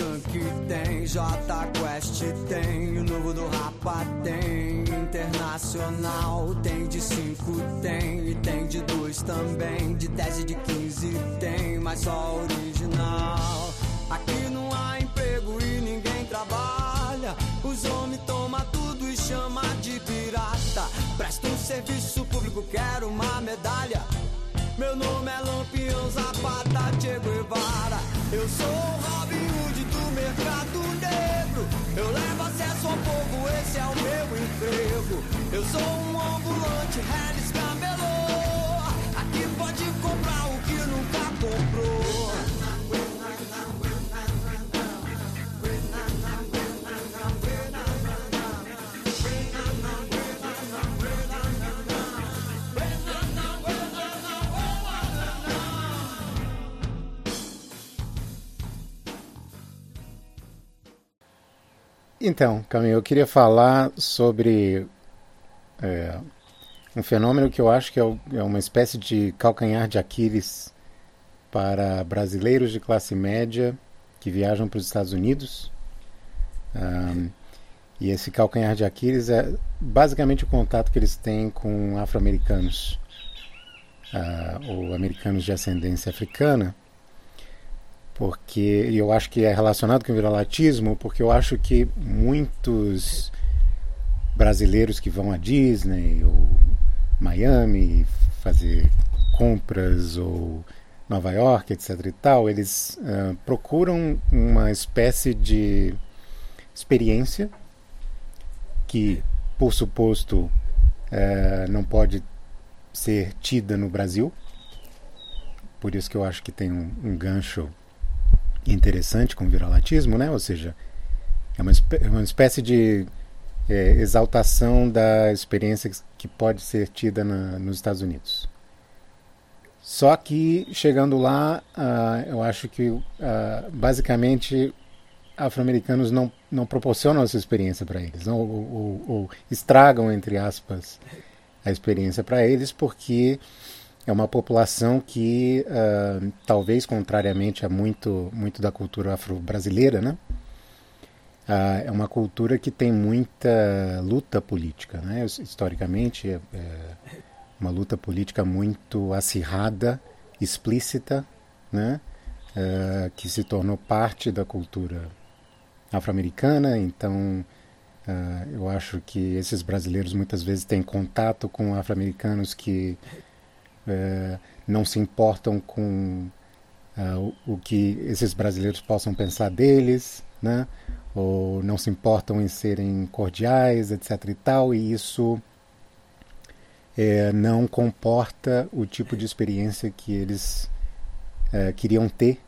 Skank tem, J Quest tem, o novo do Rapa tem, Internacional tem, de 5 tem, e tem de 2 também, de 10 e de 15 tem, mas só original. Aqui não há emprego e ninguém trabalha, os homens tomam tudo e chama de pirata. Presta um serviço público, quero uma medalha. Meu nome é Lampião Zapata Che Guevara. Eu sou o Robin Hood do mercado negro. Eu levo acesso ao povo, esse é o meu emprego. Eu sou um ambulante, Harris Camelô. Aqui pode comprar o que nunca comprou. Então, Camilo, eu queria falar sobre é, um fenômeno que eu acho que é, é, uma espécie de calcanhar de Aquiles para brasileiros de classe média que viajam para os Estados Unidos. Um, e esse calcanhar de Aquiles é basicamente o contato que eles têm com afro-americanos uh, ou americanos de ascendência africana porque eu acho que é relacionado com o viralatismo, porque eu acho que muitos brasileiros que vão à Disney ou Miami fazer compras ou Nova York, etc e tal, eles uh, procuram uma espécie de experiência que, por suposto, uh, não pode ser tida no Brasil. Por isso que eu acho que tem um, um gancho interessante com o viralatismo, né? ou seja, é uma, é uma espécie de é, exaltação da experiência que pode ser tida na, nos Estados Unidos. Só que chegando lá, uh, eu acho que uh, basicamente afro-americanos não, não proporcionam essa experiência para eles, ou, ou, ou, estragam, entre aspas, a experiência para eles, porque é uma população que, uh, talvez contrariamente a muito, muito da cultura afro-brasileira, né? Uh, é uma cultura que tem muita luta política, né? Historicamente, é, é uma luta política muito acirrada, explícita, né? Uh, que se tornou parte da cultura afro-americana. Então, eu acho que esses brasileiros muitas vezes têm contato com afro-americanos que é, não se importam com uh, o, que esses brasileiros possam pensar deles, né? ou não se importam em serem cordiais, etc. e tal, e isso é, não comporta o tipo de experiência que eles é, queriam ter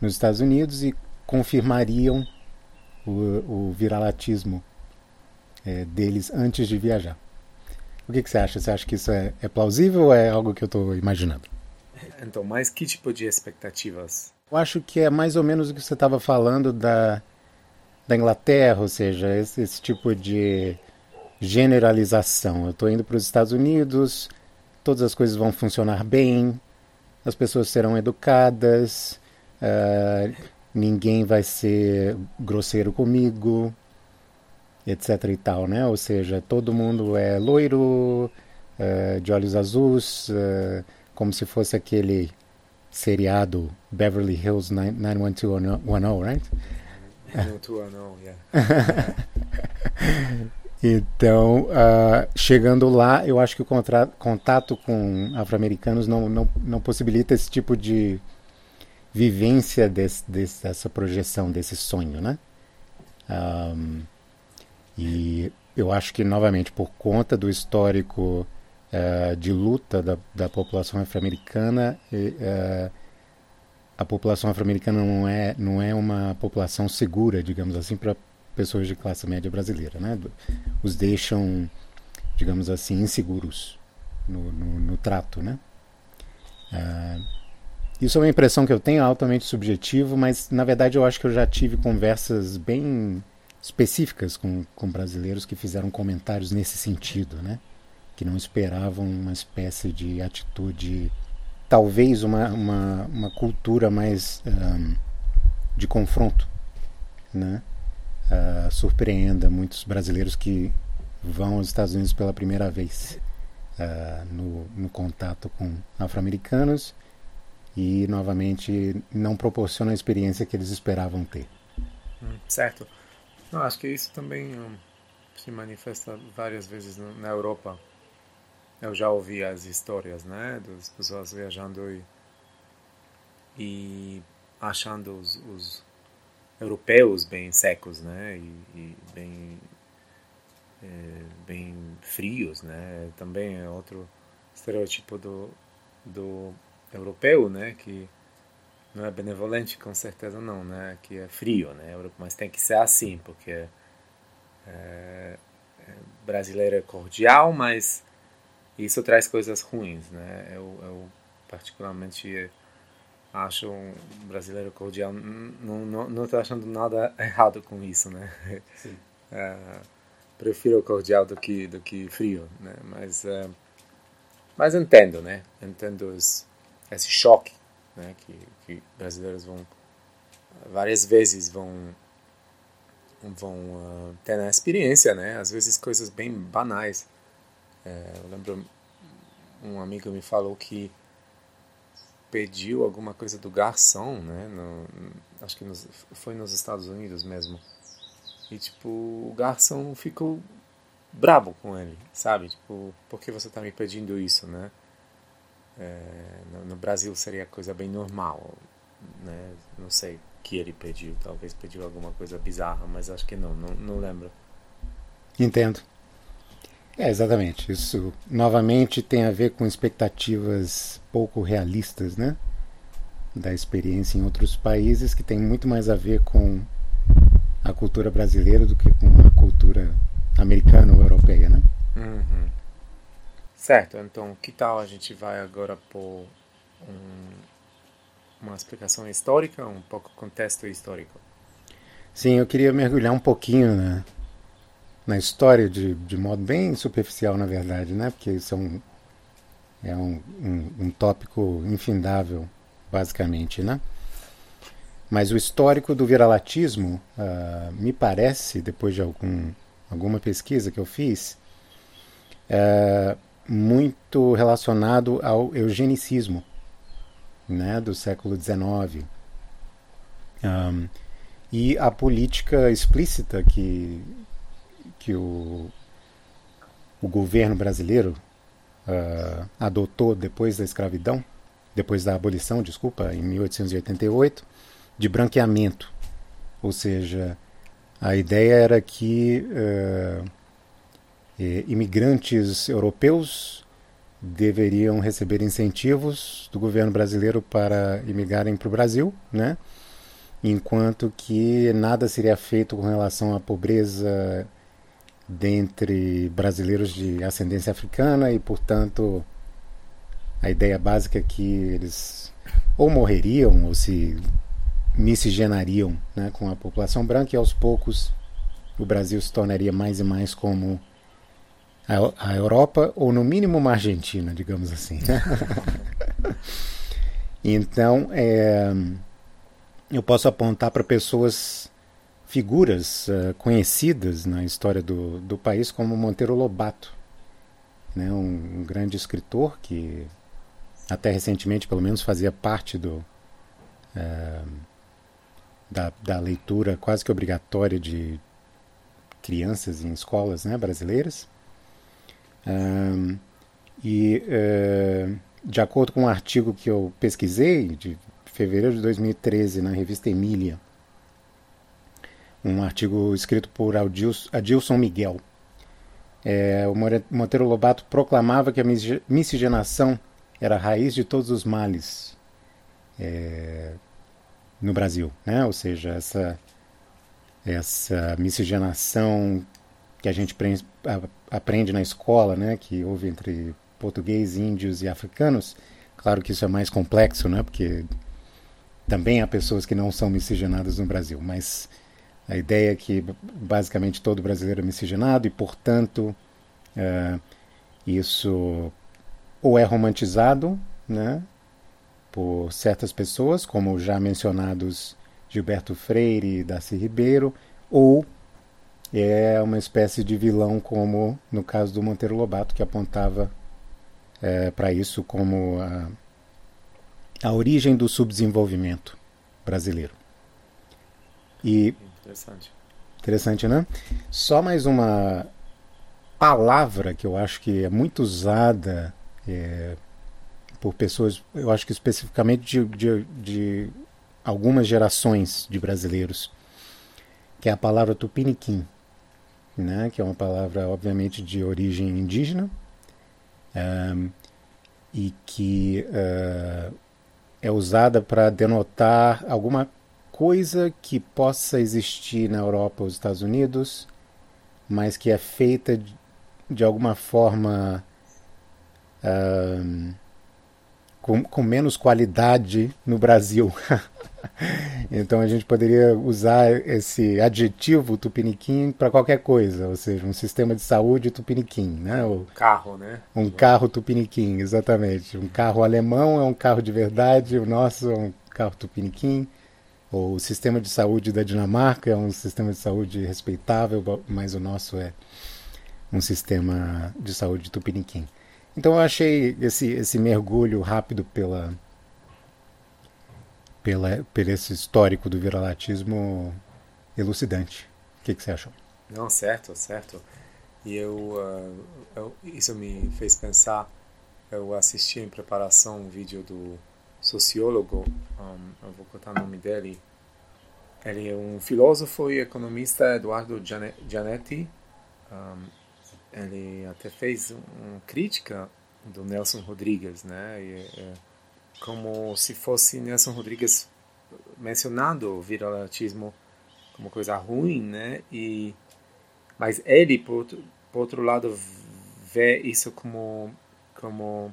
nos Estados Unidos e confirmariam o, o viralatismo é, deles antes de viajar. O que, que você acha? Você acha que isso é, é plausível ou é algo que eu estou imaginando? Então, mas que tipo de expectativas? Eu acho que é mais ou menos o que você estava falando da, da Inglaterra, ou seja, esse, esse tipo de generalização. Eu estou indo para os Estados Unidos, todas as coisas vão funcionar bem, as pessoas serão educadas, uh, ninguém vai ser grosseiro comigo, etc e tal, né? Ou seja, todo mundo é loiro, uh, de olhos azuis, uh, como se fosse aquele seriado Beverly Hills 91210, right? 91210, yeah. então, uh, chegando lá, eu acho que o contato com afro-americanos não, não, não possibilita esse tipo de vivência desse, desse, dessa projeção, desse sonho, né? Um, e eu acho que, novamente, por conta do histórico uh, de luta da, da população afro-americana, uh, a população afro-americana não é, não é uma população segura, digamos assim, para pessoas de classe média brasileira. Né? Os deixam, digamos assim, inseguros no, no, no trato. Né? Uh, isso é uma impressão que eu tenho, altamente subjetivo, mas na verdade eu acho que eu já tive conversas bem específicas com, com brasileiros que fizeram comentários nesse sentido, né? que não esperavam uma espécie de atitude, talvez uma, uma, uma cultura mais um, de confronto né, uh, surpreenda muitos brasileiros que vão aos Estados Unidos pela primeira vez uh, no, no contato com afro-americanos e novamente não proporciona a experiência que eles esperavam ter. Hum, certo. Não, acho que isso também um, se manifesta várias vezes na Europa. Eu já ouvi as histórias, né, das pessoas viajando e, e achando os, os europeus bem secos, né, e, e bem é, bem frios, né. Também é outro estereótipo do do europeu, né, que não é benevolente? Com certeza não, né, que é frio, né, mas tem que ser assim, porque é, é, brasileiro é cordial, mas isso traz coisas ruins, né, eu, eu particularmente acho um brasileiro cordial, não não não estou achando nada errado com isso, né, é, prefiro cordial do que do que frio, né, mas é, mas entendo, né, entendo os esse choque né, que, que brasileiros vão várias vezes vão vão uh, ter na experiência, né? Às vezes coisas bem banais. É, eu lembro um amigo me falou que pediu alguma coisa do garçom, né? No, acho que nos, foi nos Estados Unidos mesmo. E tipo o garçom ficou bravo com ele, sabe? Tipo, por que você está me pedindo isso, né? É, no, no, Brasil seria coisa bem normal, né? Não sei o que ele pediu, talvez pediu alguma coisa bizarra, mas acho que não, não, não lembro. Entendo. É, exatamente. Isso novamente tem a ver com expectativas pouco realistas, né? Da experiência em outros países que tem muito mais a ver com a cultura brasileira do que com a cultura americana ou europeia, né? Uhum. Certo, então que tal a gente vai agora por um, uma explicação histórica, um pouco contexto histórico? Sim, eu queria mergulhar um pouquinho na, na história de, de modo bem superficial, na verdade, né? Porque isso é um, é um, um, um tópico infindável, basicamente, né? Mas o histórico do viralatismo, uh, me parece, depois de algum, alguma pesquisa que eu fiz, uh, muito relacionado ao eugenicismo né, do século XIX. Um, e a política explícita que, que o, o governo brasileiro uh, adotou depois da escravidão, depois da abolição, desculpa, em 1888, de branqueamento. Ou seja, a ideia era que uh, eh, imigrantes europeus deveriam receber incentivos do governo brasileiro para imigrarem para o Brasil, né? enquanto que nada seria feito com relação à pobreza dentre brasileiros de ascendência africana e, portanto, a ideia básica é que eles ou morreriam ou se miscigenariam né, com a população branca e aos poucos o Brasil se tornaria mais e mais como a, Europa, ou no mínimo uma Argentina, digamos assim. então, é, eu posso apontar para pessoas, figuras uh, conhecidas na história do, do país, como Monteiro Lobato, né, um, um grande escritor que até recentemente, pelo menos, fazia parte do, uh, da, da leitura quase que obrigatória de crianças em escolas né, brasileiras. Um, e uh, de acordo com um artigo que eu pesquisei, de fevereiro de 2013, na revista Emília, um artigo escrito por Adilson Miguel, é, o Monteiro Lobato proclamava que a miscigenação era a raiz de todos os males é, no Brasil, né? ou seja, essa, essa miscigenação que a gente aprende na escola, né, que houve entre português, índios e africanos. Claro que isso é mais complexo, né, porque também há pessoas que não são miscigenadas no Brasil, mas a ideia é que basicamente todo brasileiro é miscigenado e, portanto, uh, isso ou é romantizado, né, por certas pessoas, como já mencionados Gilberto Freire e Darcy Ribeiro, ou é uma espécie de vilão, como no caso do Monteiro Lobato, que apontava é, para isso como a, a origem do subdesenvolvimento brasileiro. E interessante. Interessante, né? Só mais uma palavra que eu acho que é muito usada é, por pessoas, eu acho que especificamente de, de, de, algumas gerações de brasileiros, que é a palavra tupiniquim, né? que é uma palavra, obviamente, de origem indígena um, e que uh, é usada para denotar alguma coisa que possa existir na Europa ou nos Estados Unidos, mas que é feita de, de alguma forma uh, com, com menos qualidade no Brasil. então a gente poderia usar esse adjetivo tupiniquim para qualquer coisa, ou seja, um sistema de saúde tupiniquim, né? Um carro, né? Um carro tupiniquim, exatamente. Um carro alemão é um carro de verdade, o nosso é um carro tupiniquim. O sistema de saúde da Dinamarca é um sistema de saúde respeitável, mas o nosso é um sistema de saúde tupiniquim. Então eu achei esse, esse mergulho rápido pela, pela, pelo esse histórico do viralatismo elucidante. O que, que você achou? Não, certo, certo. E eu, uh, eu, isso me fez pensar. Eu assisti em preparação um vídeo do sociólogo, um, eu vou contar o nome dele. Ele é um filósofo e economista, Eduardo Gianetti. Um, ele até fez uma crítica do Nelson Rodrigues, né? E, é, como se fosse Nelson Rodrigues mencionando o viralatismo como coisa ruim, né? E mas ele, por outro, por outro lado, vê isso como como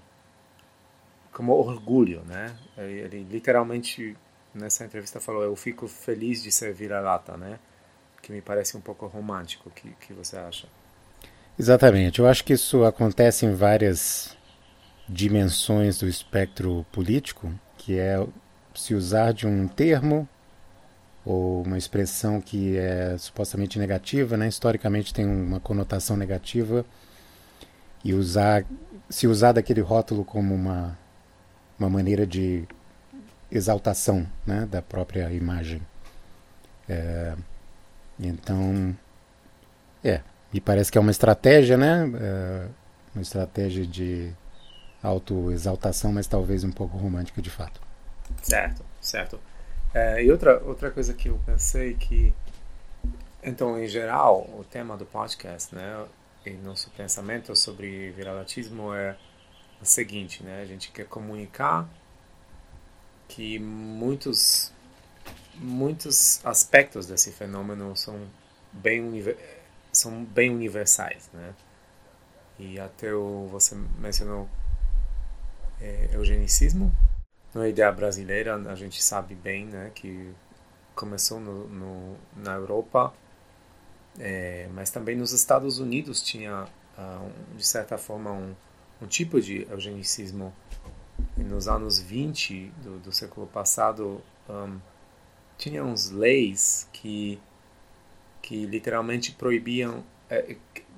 como orgulho, né? Ele, ele, literalmente nessa entrevista falou: "Eu fico feliz de ser vira-lata", né? Que me parece um pouco romântico. Que que você acha? Exatamente. Eu acho que isso acontece em várias dimensões do espectro político, que é se usar de um termo ou uma expressão que é supostamente negativa, né? historicamente tem uma conotação negativa, e usar se usar daquele rótulo como uma uma maneira de exaltação né, da própria imagem. É, então, é, me parece que é uma estratégia, né? É, uma estratégia de autoexaltação, mas talvez um pouco romântica de fato. Certo, certo. É, e outra, outra coisa que eu pensei que, então, em geral, o tema do podcast, né, e nosso pensamento sobre viralatismo é o seguinte, né? A gente quer comunicar que muitos muitos aspectos desse fenômeno são bem são bem universais, né? E até o, você mencionou é, eugenicismo. Na ideia brasileira, a gente sabe bem, né, que começou no, no na Europa, é, mas também nos Estados Unidos tinha, uh, de certa forma, um um tipo de eugenicismo. E nos anos 20 do, do século passado, um, tinha uns leis que, que literalmente proibiam, eh,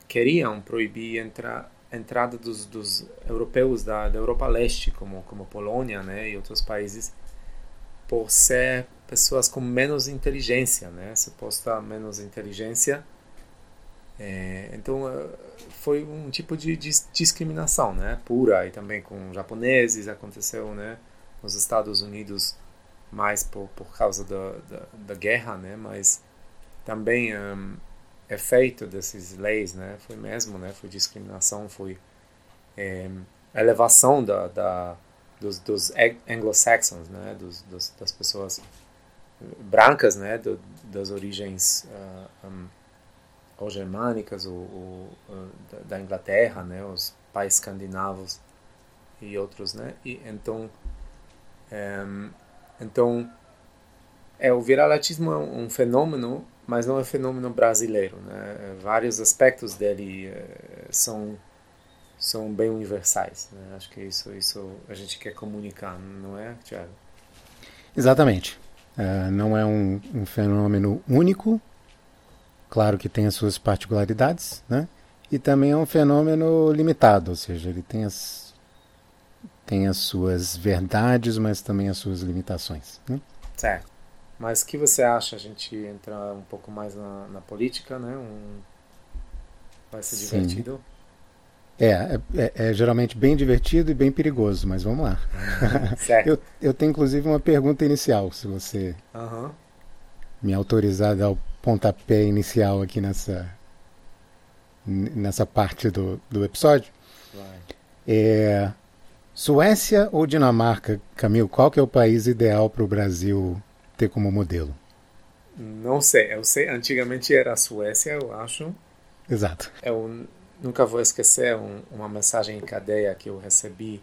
queriam proibir entra, a entrada dos, dos europeus da, da Europa Leste, como, como Polônia né, e outros países, por ser pessoas com menos inteligência, né, suposta menos inteligência. É, então, foi um tipo de, de discriminação, né, pura e também com japoneses aconteceu, né, nos Estados Unidos mais por, por causa da, da, da guerra, né, mas também um, efeito dessas leis, né, foi mesmo, né, foi discriminação, foi é, elevação da, da dos, dos anglo-saxons, né, dos, dos, das pessoas brancas, né, do, das origens uh, um, ou germânicas ou, ou da Inglaterra, né, os países escandinavos e outros, né, e então é, então é o viralatismo é um fenômeno, mas não é um fenômeno brasileiro, né? Vários aspectos dele é, são são bem universais, né? Acho que isso isso a gente quer comunicar, não é, Tiago? Exatamente. Uh, não é um, um, fenômeno único, claro que tem as suas particularidades, né? E também é um fenômeno limitado, ou seja, ele tem as, tem as suas verdades, mas também as suas limitações. Né? Certo. Mas o que você acha? A gente entrar um pouco mais na, na política, né? Um... Vai ser divertido? É, é, é, é, geralmente bem divertido e bem perigoso, mas vamos lá. Certo. eu, eu tenho inclusive uma pergunta inicial, se você uhum. me autorizar a dar o pontapé inicial aqui nessa, nessa parte do, do episódio. Vai. É, Suécia ou Dinamarca, Camilo, qual que é o país ideal para o Brasil ter como modelo? Não sei, eu sei, antigamente era a Suécia, eu acho. Exato. Eu nunca vou esquecer um, uma mensagem em cadeia que eu recebi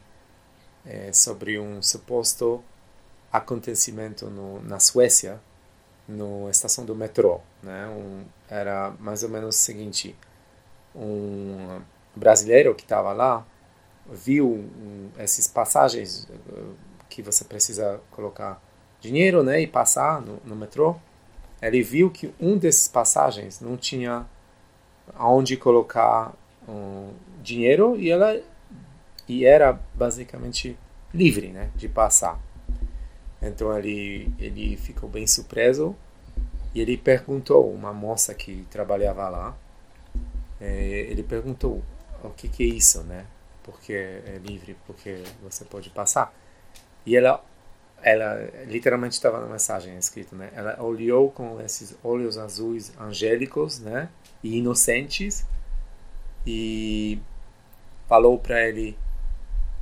é, sobre um suposto acontecimento no, na Suécia, na estação do metrô. Né? Um, era mais ou menos o seguinte: um brasileiro que estava lá viu um, esses passagens eh, que você precisa colocar dinheiro né, e passar no, no metrô. Ele viu que um desses passagens não tinha aonde colocar um, dinheiro e ela e era basicamente livre né, de passar. Então ele, ele ficou bem surpreso e ele perguntou uma moça que trabalhava lá é, ele perguntou o que, que é isso, né? Porque é livre, porque você pode passar. E ela, ela literalmente estava na mensagem escrito, né? Ela olhou com esses olhos azuis angélicos, né? E inocentes e falou para ele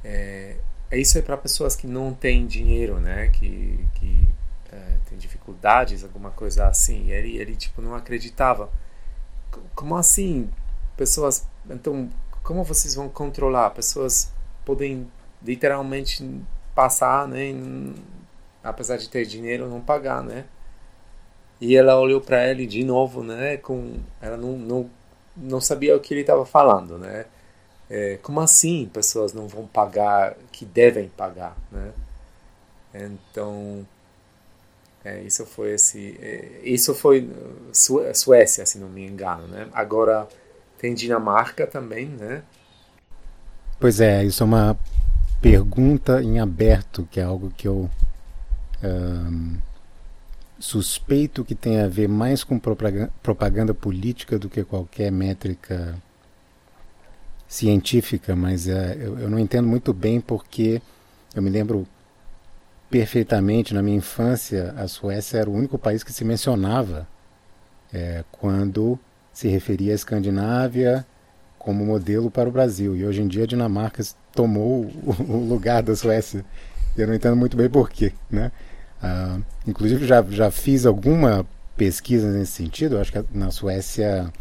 é, isso é para pessoas que não têm dinheiro, né? Que, que é, tem dificuldades, alguma coisa assim. E ele, ele tipo não acreditava. Como assim? pessoas. Então, como vocês vão controlar? Pessoas podem literalmente passar, né? Apesar de ter dinheiro, não pagar, né? E ela olhou para ele de novo, né? Com ela não, não, não sabia o que ele estava falando, né? É, como assim pessoas não vão pagar que devem pagar, né? Então é, isso foi esse é, isso foi Suécia, se não me engano, né? Agora tem Dinamarca também, né? Pois é, isso é uma pergunta em aberto, que é algo que eu suspeito que tem a ver mais com propaganda política do que qualquer métrica científica, mas é, eu, eu não entendo muito bem porque eu me lembro perfeitamente na minha infância a Suécia era o único país que se mencionava é, quando se referia à Escandinávia como modelo para o Brasil. E hoje em dia a Dinamarca tomou o lugar da Suécia. Eu não entendo muito bem porquê. Né? Ah, inclusive já, já fiz alguma pesquisa nesse sentido. Eu acho que na Suécia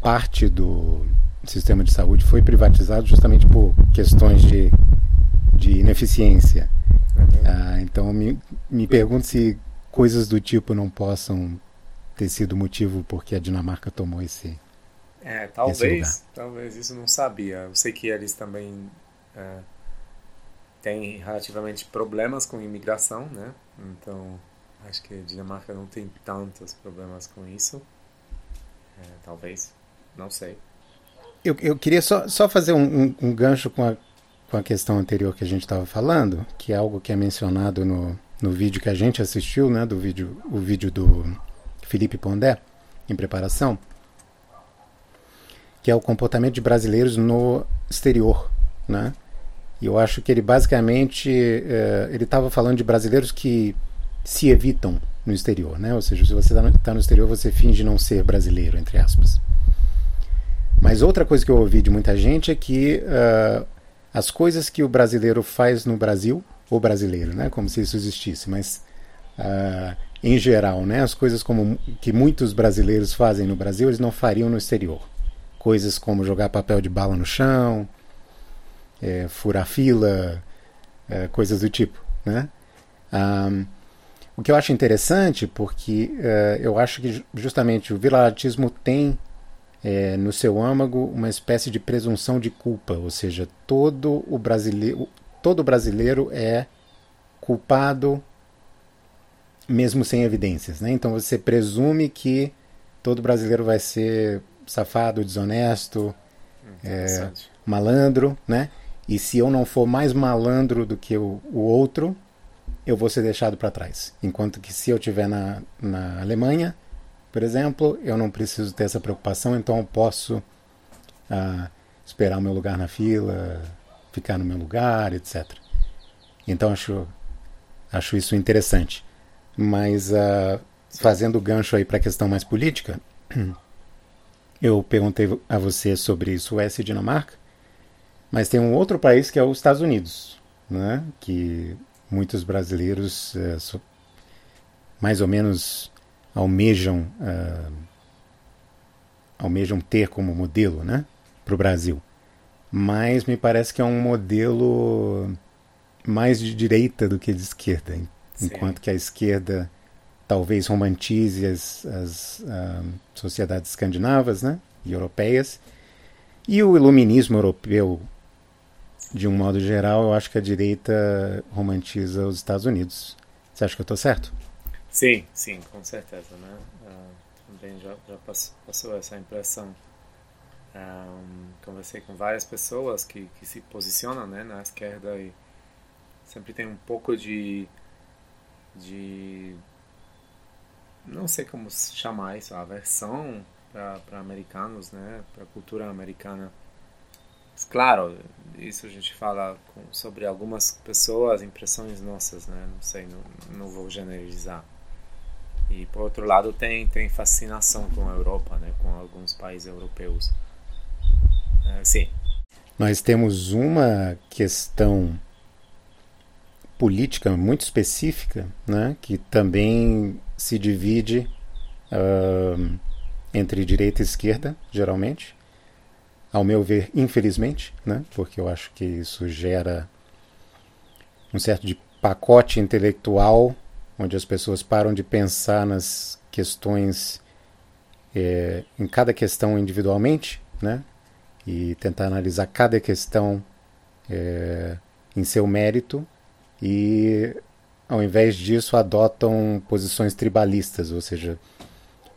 parte do sistema de saúde foi privatizado justamente por questões de, de ineficiência. Ah, então me, me pergunto se coisas do tipo não possam ter sido motivo porque a Dinamarca tomou esse. É, talvez, talvez isso não sabia. Eu sei que eles também é, têm relativamente problemas com imigração, né? Então acho que a Dinamarca não tem tantos problemas com isso. É, talvez, não sei. Eu, eu queria só, só fazer um, um, um gancho com a, com a questão anterior que a gente estava falando, que é algo que é mencionado no, no vídeo que a gente assistiu, né? Do vídeo, o vídeo do Felipe Pondé, em preparação, que é o comportamento de brasileiros no exterior, né? E eu acho que ele basicamente é, ele estava falando de brasileiros que se evitam no exterior, né? Ou seja, se você está no, tá no exterior, você finge não ser brasileiro, entre aspas. Mas outra coisa que eu ouvi de muita gente é que uh, as coisas que o brasileiro faz no Brasil, o brasileiro, né? Como se isso existisse, mas uh, em geral, né? As coisas como que muitos brasileiros fazem no Brasil, eles não fariam no exterior. Coisas como jogar papel de bala no chão, é, furar fila, é, coisas do tipo, né? Um, o que eu acho interessante, porque uh, eu acho que justamente o viralatismo tem é, no seu âmago uma espécie de presunção de culpa, ou seja, todo o brasileiro, todo brasileiro é culpado mesmo sem evidências, né? Então você presume que todo brasileiro vai ser safado, desonesto, é, malandro, né? E se eu não for mais malandro do que o, o outro, eu vou ser deixado para trás. Enquanto que se eu estiver na, na Alemanha, por exemplo, eu não preciso ter essa preocupação, então eu posso ah, esperar o meu lugar na fila, ficar no meu lugar, etc. Então acho, acho isso interessante. Mas uh, fazendo o gancho aí para a questão mais política, eu perguntei a você sobre Suécia e Dinamarca, mas tem um outro país que é os Estados Unidos, né? que muitos brasileiros uh, mais ou menos almejam, uh, almejam ter como modelo né? para o Brasil. Mas me parece que é um modelo mais de direita do que de esquerda. Enquanto que a esquerda talvez romantize as, as uh, sociedades escandinavas né, e europeias. E o iluminismo europeu, de um modo geral, eu acho que a direita romantiza os Estados Unidos. Você acha que eu estou certo? Sim, sim, com certeza. Né? Uh, também já, já passou, passou, essa impressão. Um, ah, conversei com várias pessoas que, que se posicionam né, na esquerda e sempre tem um pouco de de não sei como chamar isso, aversão para americanos, né, para a cultura americana. Claro, isso a gente fala com, sobre algumas pessoas, impressões nossas, né, não sei, não, não vou generalizar. E por outro lado tem tem fascinação com a Europa, né, com alguns países europeus. É, sim. Nós temos uma questão política muito específica, né, que também se divide uh, entre direita e esquerda, geralmente. Ao meu ver, infelizmente, né, porque eu acho que isso gera um certo de pacote intelectual onde as pessoas param de pensar nas questões é, em cada questão individualmente, né, e tentar analisar cada questão é, em seu mérito e ao invés disso adotam posições tribalistas, ou seja,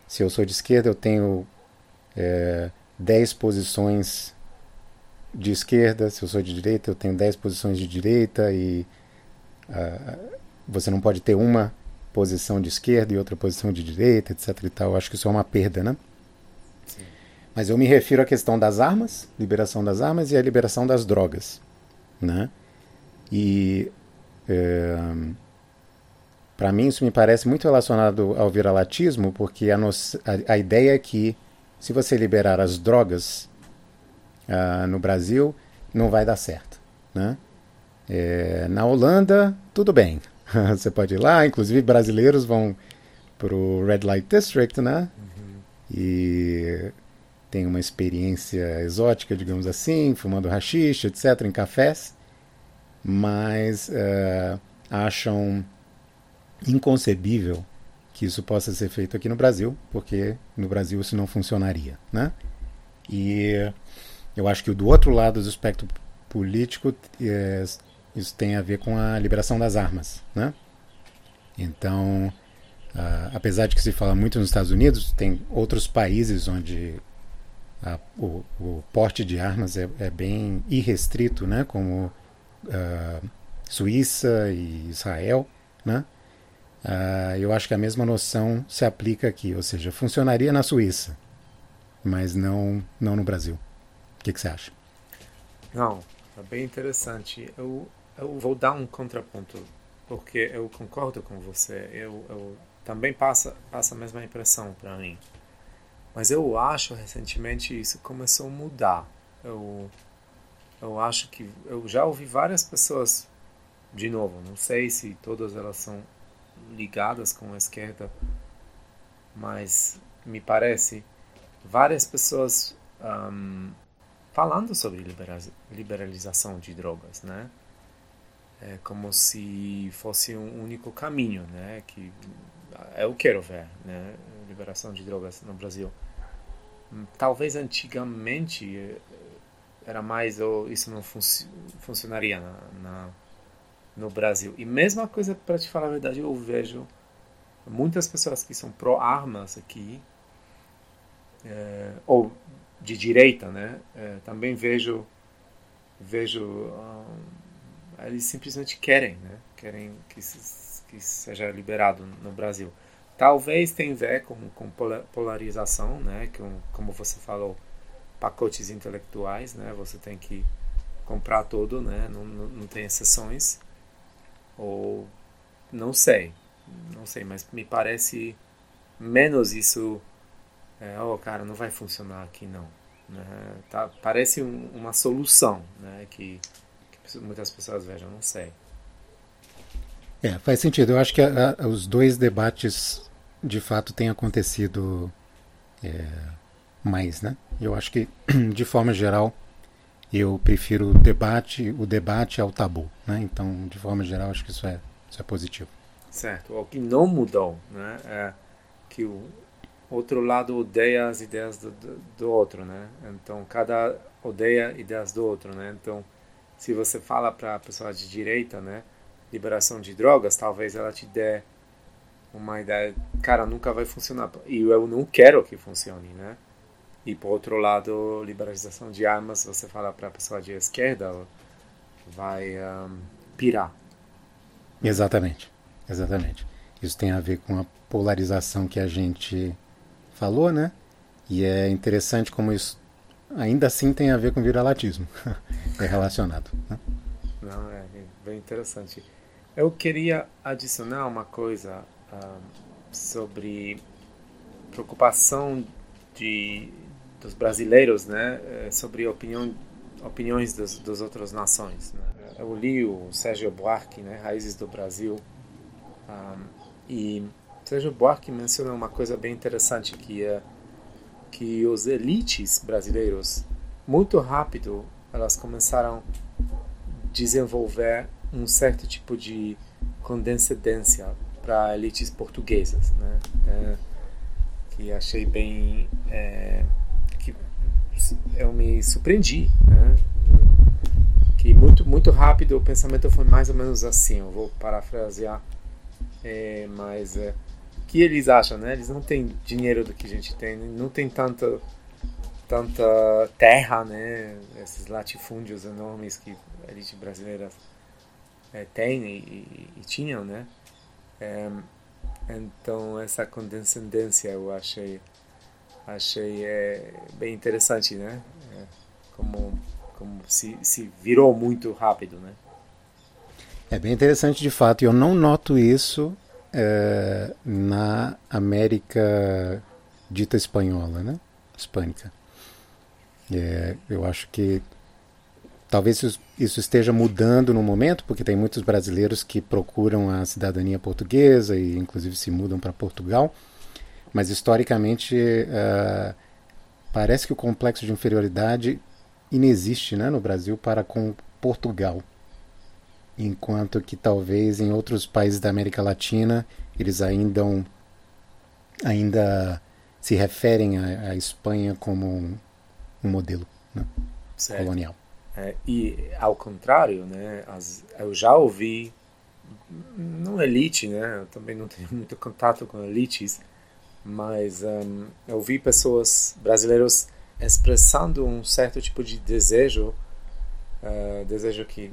se eu sou de esquerda eu tenho é, 10 posições de esquerda, se eu sou de direita eu tenho 10 posições de direita e uh, você não pode ter uma posição de esquerda e outra posição de direita, etc. E tal. Eu acho que isso é uma perda, né? Sim. Mas eu me refiro à questão das armas, liberação das armas e a liberação das drogas, né? E é, Para mim, isso me parece muito relacionado ao viralatismo, porque a, no, a, a ideia é que se você liberar as drogas uh, no Brasil, não vai dar certo. Né? É, na Holanda, tudo bem. você pode ir lá, inclusive brasileiros vão para o Red Light District, né? Uhum. E tem uma experiência exótica, digamos assim, fumando rachixe, etc., em cafés mas uh, acham inconcebível que isso possa ser feito aqui no Brasil, porque no Brasil isso não funcionaria, né? E eu acho que do outro lado do espectro político é, isso tem a ver com a liberação das armas, né? Então, apesar de que se fala muito nos Estados Unidos, tem outros países onde a, o, o, porte de armas é, é bem irrestrito, né? Como uh, Suíça e Israel, né? Uh, eu acho que a mesma noção se aplica aqui, ou seja, funcionaria na Suíça, mas não, não no Brasil. O que, que você acha? Não, é bem interessante. Eu, eu vou dar um contraponto, porque eu concordo com você. Eu, eu também passa, passa a mesma impressão para mim. Mas eu acho recentemente isso começou a mudar. Eu, eu acho que eu já ouvi várias pessoas, de novo, não sei se todas elas são ligadas com a esquerda, mas me parece várias pessoas um, falando sobre liberalização de drogas, né? É como se fosse um único caminho, né? Que eu quero ver, né? Liberação de drogas no Brasil. Talvez antigamente era mais ou isso não func funcionaria na, na, no Brasil. E mesma coisa, para te falar a verdade, eu vejo muitas pessoas que são pró-armas aqui, é, ou de direita, né? É, também vejo, vejo, um, eles simplesmente querem, né? Querem que, se, que seja liberado no Brasil. Talvez tenha a ver com, com polarização, né? Com, como você falou, pacotes intelectuais, né? Você tem que comprar tudo, né? Não, não, não tem exceções. Ou não sei, não sei, mas me parece menos isso. É, oh, cara, não vai funcionar aqui não. Né? Tá, parece um, uma solução, né? Que, que, muitas pessoas vejam, não sei. É, faz sentido. Eu acho que a, a, os dois debates de fato têm acontecido é, mais, né? Eu acho que de forma geral eu prefiro o debate, o debate ao tabu, né? Então, de forma geral, acho que isso é, isso é positivo. Certo. O que não mudou, né? É que o outro lado odeia as ideias do, do, do outro, né? Então, cada odeia ideias do outro, né? Então, se você fala para a pessoa de direita, né? Liberação de drogas, talvez ela te dê uma ideia, cara, nunca vai funcionar. E eu não quero que funcione, né? E por outro lado, liberalização de armas, você fala para a pessoa de esquerda, vai um, pirar. Exatamente, exatamente. Isso tem a ver com a polarização que a gente falou, né? E é interessante como isso ainda assim tem a ver com viralatismo. é relacionado. Né? Não, é bem interessante. Eu queria adicionar uma coisa um, sobre preocupação de dos brasileiros, né, é, sobre opinião, opiniões das, das outras nações. Né? Eu li o Sérgio Buarque, né, Raízes do Brasil, um, e Sérgio Buarque menciona uma coisa bem interessante que é que os elites brasileiros muito rápido elas começaram a desenvolver um certo tipo de condescendência para elites portuguesas, né? É, que achei bem é, eu me surpreendi, né? Que muito, muito rápido o pensamento foi mais ou menos assim. Eu vou parafrasear, é, mas é, que eles acham, né? Eles não têm dinheiro do que a gente tem, não tem tanta tanta terra, né? Esses latifúndios enormes que a elite brasileira é, tem e, e, e, tinham, né? É, então essa condescendência eu achei achei é, bem interessante, né? É, como como se, se virou muito rápido, né? É bem interessante de fato. Eu não noto isso é, na América dita espanhola, né? Hispânica. É, eu acho que talvez isso esteja mudando no momento, porque tem muitos brasileiros que procuram a cidadania portuguesa e inclusive se mudam para Portugal mas historicamente uh, parece que o complexo de inferioridade inexiste né, no Brasil para com Portugal, enquanto que talvez em outros países da América Latina eles ainda, ainda se referem à, Espanha como um, um modelo né, colonial. É, e ao contrário, né, as, eu já ouvi, não elite, né, eu também não tenho muito contato com elites, mas um, eu vi pessoas brasileiros expressando um certo tipo de desejo, uh, desejo que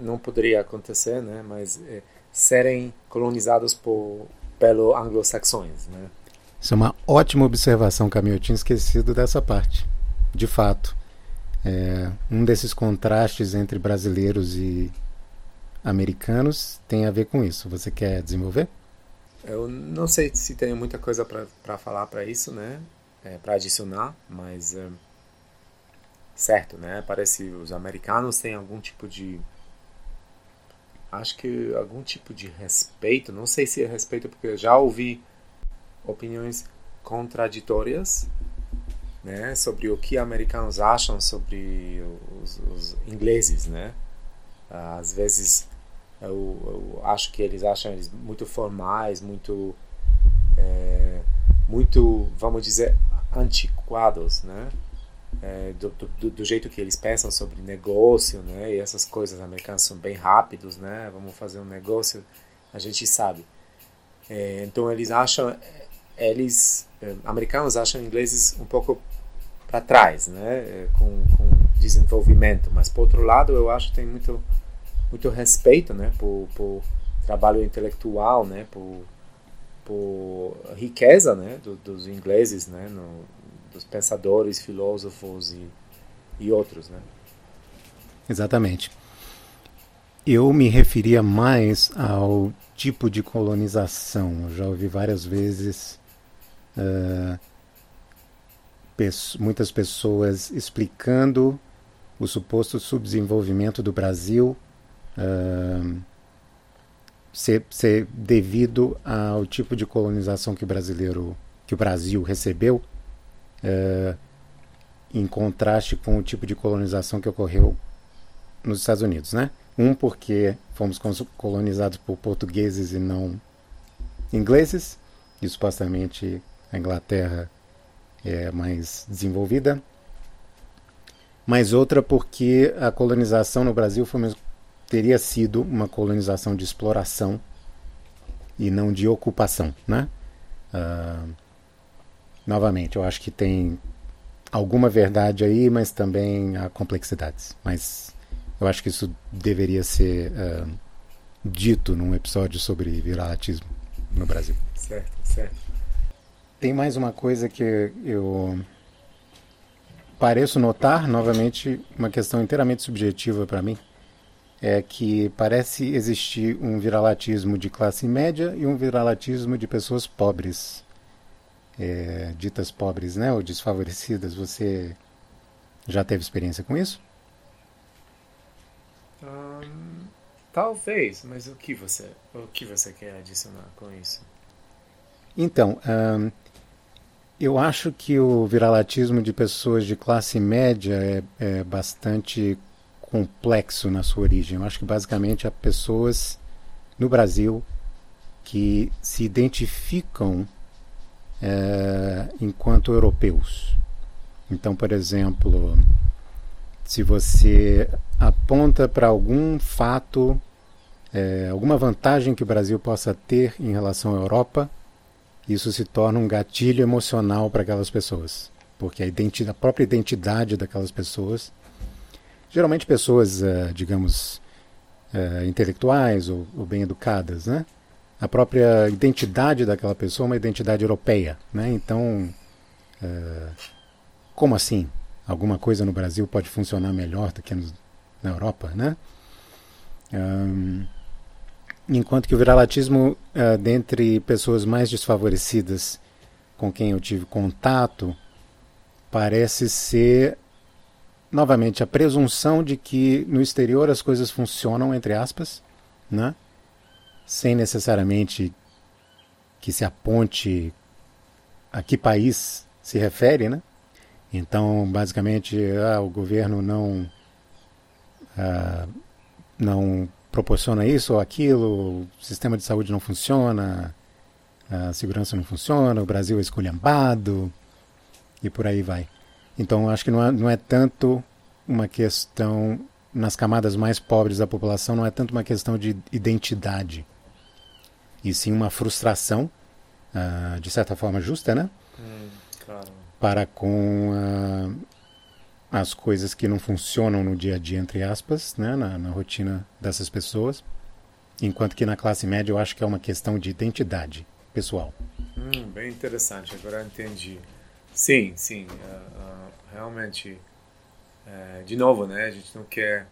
não poderia acontecer, né? Mas é, serem colonizados por pelo anglo-saxões, né? Isso é uma ótima observação, Camilo. Eu tinha esquecido dessa parte. De fato, é, um desses contrastes entre brasileiros e americanos tem a ver com isso. Você quer desenvolver? Eu não sei se tenho muita coisa para falar para isso, né? É, para adicionar, mas é, certo, né? Parece os americanos têm algum tipo de acho que algum tipo de respeito, não sei se é respeito porque já ouvi opiniões contraditórias, né, sobre o que americanos acham sobre os, os ingleses, né? Às vezes eu, eu acho que eles acham eles muito formais, muito, é, muito, vamos dizer, antiquados, né? É, do, do, do, jeito que eles pensam sobre negócio, né? E essas coisas americanas são bem rápidos, né? Vamos fazer um negócio, a gente sabe. É, então eles acham, eles é, americanos acham ingleses um pouco para trás, né, é, com, com desenvolvimento. Mas por outro lado, eu acho que tem muito muito respeito, né, por, por trabalho intelectual, né, por, por riqueza, né, do, dos ingleses, né, no, dos pensadores, filósofos e, e outros, né. Exatamente. Eu me referia mais ao tipo de colonização. Eu já ouvi várias vezes uh, muitas pessoas explicando o suposto subdesenvolvimento do Brasil ser, ser, devido ao tipo de colonização que o brasileiro, que o Brasil recebeu, uh, em contraste com o tipo de colonização que ocorreu nos Estados Unidos, né? Um porque fomos colonizados por portugueses e não ingleses, e supostamente a Inglaterra é mais desenvolvida. Mas outra porque a colonização no Brasil foi, teria sido uma colonização de exploração e não de ocupação, né? Uh, novamente, eu acho que tem alguma verdade aí, mas também há complexidades. Mas eu acho que isso deveria ser uh, dito num episódio sobre viralatismo no Brasil. Certo, certo. Tem mais uma coisa que eu pareço notar, novamente, uma questão inteiramente subjetiva para mim, é que parece existir um viralatismo de classe média e um viralatismo de pessoas pobres, é, ditas pobres, né, ou desfavorecidas. Você já teve experiência com isso? talvez, mas o que você, o que você quer adicionar com isso? Então, eu acho que o viralatismo de pessoas de classe média é, é bastante complexo na sua origem. Eu acho que basicamente há pessoas no Brasil que se identificam é, enquanto europeus. Então, por exemplo, se você aponta para algum fato, é, alguma vantagem que o Brasil possa ter em relação à Europa, isso se torna um gatilho emocional para aquelas pessoas, porque a, a própria identidade daquelas pessoas, geralmente pessoas, uh, digamos, uh, intelectuais ou, bem educadas, né? A própria identidade daquela pessoa é uma identidade europeia, né? Então, uh, como assim? alguma coisa no Brasil pode funcionar melhor do que na Europa, né? Enquanto que o viralatismo dentre pessoas mais desfavorecidas com quem eu tive contato parece ser novamente a presunção de que no exterior as coisas funcionam entre aspas, né? Sem necessariamente que se aponte a que país se refere, né? Então, basicamente, ah, o governo não, ah, não proporciona isso ou aquilo, o sistema de saúde não funciona, a segurança não funciona, o Brasil é esculhambado e por aí vai. Então, acho que não é, não é tanto uma questão, nas camadas mais pobres da população, não é tanto uma questão de identidade, e sim uma frustração, ah, de certa forma justa, né? Hum, claro para com uh, as coisas que não funcionam no dia a dia, entre aspas, né, na, na, rotina dessas pessoas, enquanto que na classe média eu acho que é uma questão de identidade pessoal. Hum, bem interessante, agora entendi. Sim, sim, uh, uh, realmente, uh, de novo, né, a gente não quer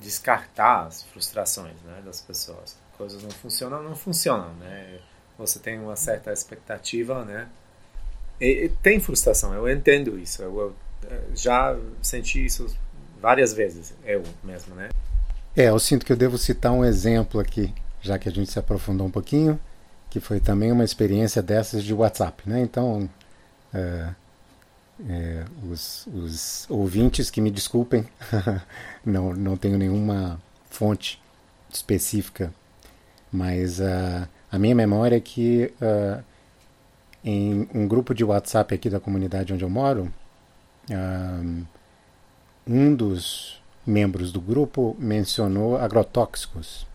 descartar as frustrações né, das pessoas. Coisas não funcionam, não funcionam, né? Você tem uma certa expectativa, né? E, e tem frustração, eu entendo isso. Eu, eu, eh, já senti isso várias vezes, eu mesmo, né? É, eu sinto que eu devo citar um exemplo aqui, já que a gente se aprofundou um pouquinho, que foi também uma experiência dessas de WhatsApp, né? Então, é, é, os, os, ouvintes que me desculpem, não, não tenho nenhuma fonte específica, mas uh, a minha memória é que uh, em um grupo de WhatsApp aqui da comunidade onde eu moro, um dos membros do grupo mencionou agrotóxicos,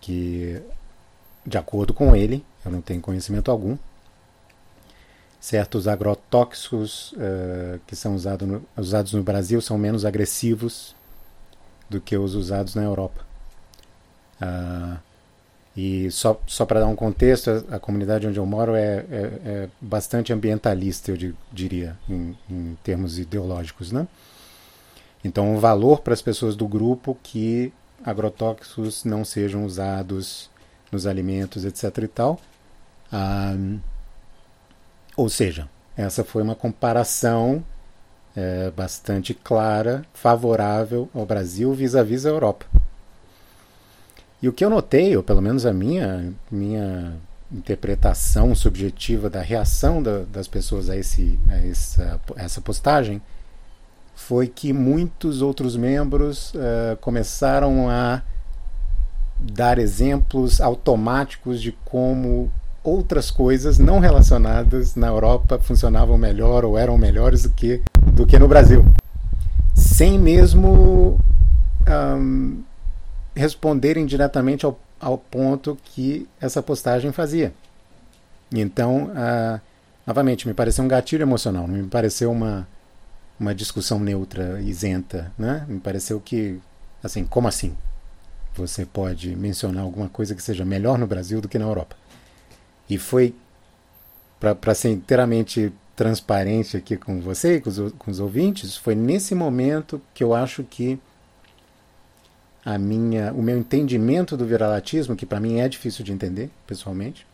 que de acordo com ele, eu não tenho conhecimento algum, certos agrotóxicos uh, que são usado no, usados no Brasil são menos agressivos do que os usados na Europa. Uh, e só, só para dar um contexto, a, a, comunidade onde eu moro é, é, é bastante ambientalista, eu diria, em, em, termos ideológicos. Né? Então, o valor para as pessoas do grupo que agrotóxicos não sejam usados nos alimentos, etc. e tal. Ah, ou seja, essa foi uma comparação é, bastante clara, favorável ao Brasil vis-à-vis -vis a Europa. E o que eu notei, ou pelo menos a minha, minha interpretação subjetiva da reação da, das pessoas a, esse, a essa, essa postagem, foi que muitos outros membros uh, começaram a dar exemplos automáticos de como outras coisas não relacionadas na Europa funcionavam melhor ou eram melhores do que, do que no Brasil. Sem mesmo responderem diretamente ao, ao ponto que essa postagem fazia. Então, uh, novamente, me pareceu um gatilho emocional, não me pareceu uma, uma discussão neutra, isenta. Né? Me pareceu que, assim, como assim? Você pode mencionar alguma coisa que seja melhor no Brasil do que na Europa. E foi, para ser inteiramente transparente aqui com você e com os, com os ouvintes, foi nesse momento que eu acho que a minha, o meu entendimento do viralatismo, que para mim é difícil de entender, pessoalmente,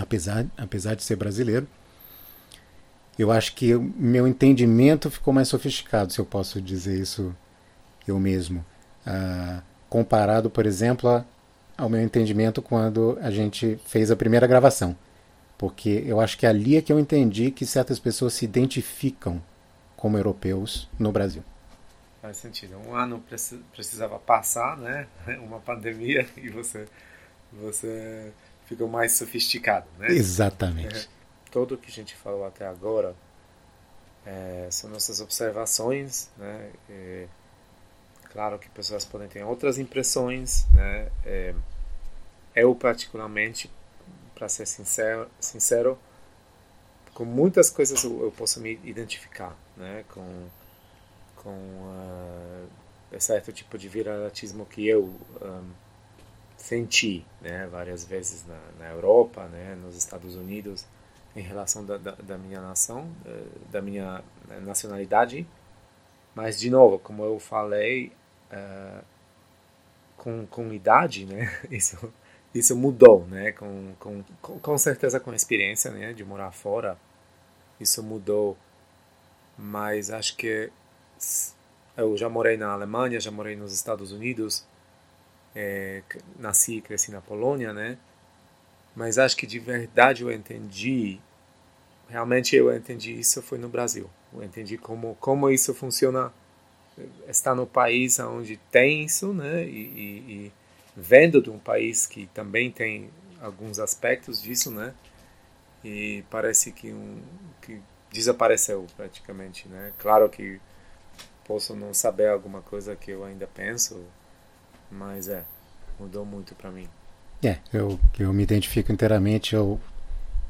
apesar, apesar de ser brasileiro, eu acho que o meu entendimento ficou mais sofisticado, se eu posso dizer isso eu mesmo. Uh, comparado, por exemplo, a, ao meu entendimento quando a gente fez a primeira gravação. Porque eu acho que é ali é que eu entendi que certas pessoas se identificam como europeus no Brasil. Faz sentido. Um ano precisava passar, né? Uma pandemia e você você ficou mais sofisticado, né? Exatamente. É, tudo que a gente falou até agora é, são nossas observações, né? É, claro que pessoas podem ter outras impressões, né? É, eu particularmente, para ser sincero, sincero, com muitas coisas eu, eu posso me identificar, né? Com com uh, certo tipo de viralatismo que eu um, senti, né? Várias vezes na, na Europa, né? Nos Estados Unidos, em relação da, da, da minha nação, eh, da minha nacionalidade. Mas de novo, como eu falei, uh, com, com idade, né? Isso isso mudou, né? Com, com, com certeza com a experiência, né? De morar fora, isso mudou. Mas acho que eu já morei na Alemanha, já morei nos Estados Unidos, é, nasci e cresci na Polônia, né? Mas acho que de verdade eu entendi, realmente eu entendi isso foi no Brasil. Eu entendi como como isso funciona, está no país onde tem isso, né? E, e, e vendo de um país que também tem alguns aspectos disso, né? E parece que um que desapareceu praticamente, né? Claro que posso não saber alguma coisa que eu ainda penso, mas é mudou muito para mim. É, eu eu me identifico inteiramente, eu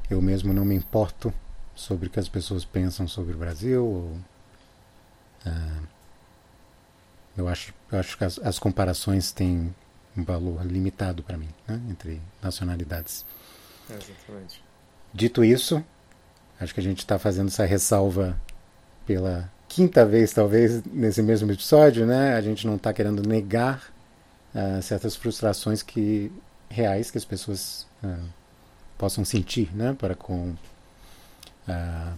eu mesmo não me importo sobre o que as pessoas pensam sobre o Brasil. Ou, uh, eu acho, eu acho que as, as comparações têm um valor limitado para mim, né, entre nacionalidades. exatamente. Dito isso, acho que a gente está fazendo essa ressalva pela quinta vez, talvez, nesse mesmo episódio, né? A gente não está querendo negar uh, certas frustrações que reais que as pessoas uh, possam sentir, né? Para com uh,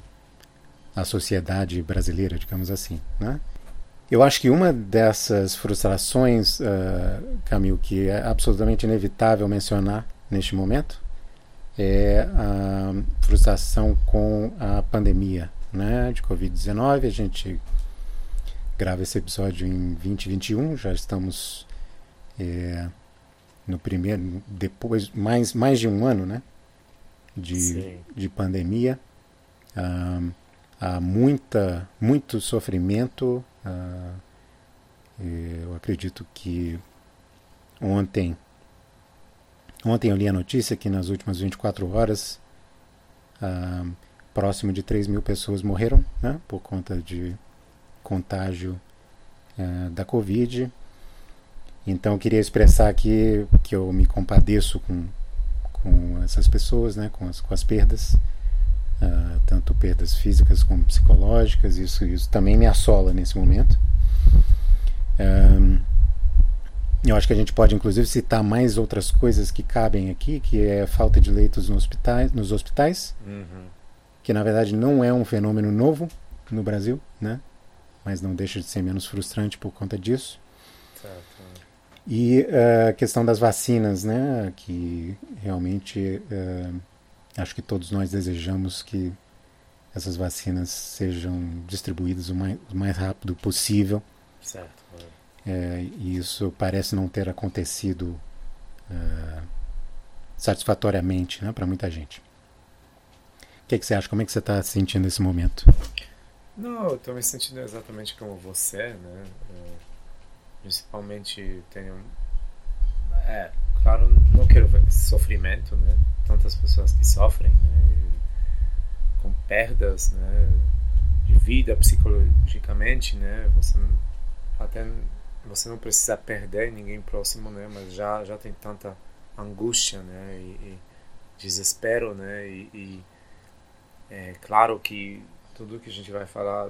a sociedade brasileira, digamos assim, né? Eu acho que uma dessas frustrações, uh, Camil, que é absolutamente inevitável mencionar neste momento, é a frustração com a pandemia né, de Covid-19. A gente grava esse episódio em 2021, já estamos é, no primeiro, depois, mais, mais de um ano né, de, de pandemia. Uh, há muita, muito sofrimento. Uh, eu acredito que ontem ontem eu li a notícia que nas últimas 24 horas, uh, próximo de 3 mil pessoas morreram né, por conta de contágio uh, da Covid. Então eu queria expressar aqui que eu me compadeço com, com essas pessoas, né, com, as, com as perdas, uh, tanto perdas físicas como psicológicas. Isso, isso também me assola nesse momento. Um, eu acho que a gente pode inclusive citar mais outras coisas que cabem aqui, que é a falta de leitos nos hospitais, nos hospitais uhum. que na verdade não é um fenômeno novo no Brasil, né? mas não deixa de ser menos frustrante por conta disso. Certo. E uh, a questão das vacinas, né? Que realmente uh, acho que todos nós desejamos que essas vacinas sejam distribuídas o mais, o mais rápido possível. Certo. É, e isso parece não ter acontecido uh, satisfatoriamente né, para muita gente. O que, que, você acha? Como é que você está se sentindo nesse momento? Não, eu estou me sentindo exatamente como você, né? principalmente tenho é claro não quero ver sofrimento né tantas pessoas que sofrem né? com perdas né de vida psicologicamente né você até você não precisa perder ninguém próximo né mas já já tem tanta angústia né e, e desespero né e, e é claro que tudo que a gente vai falar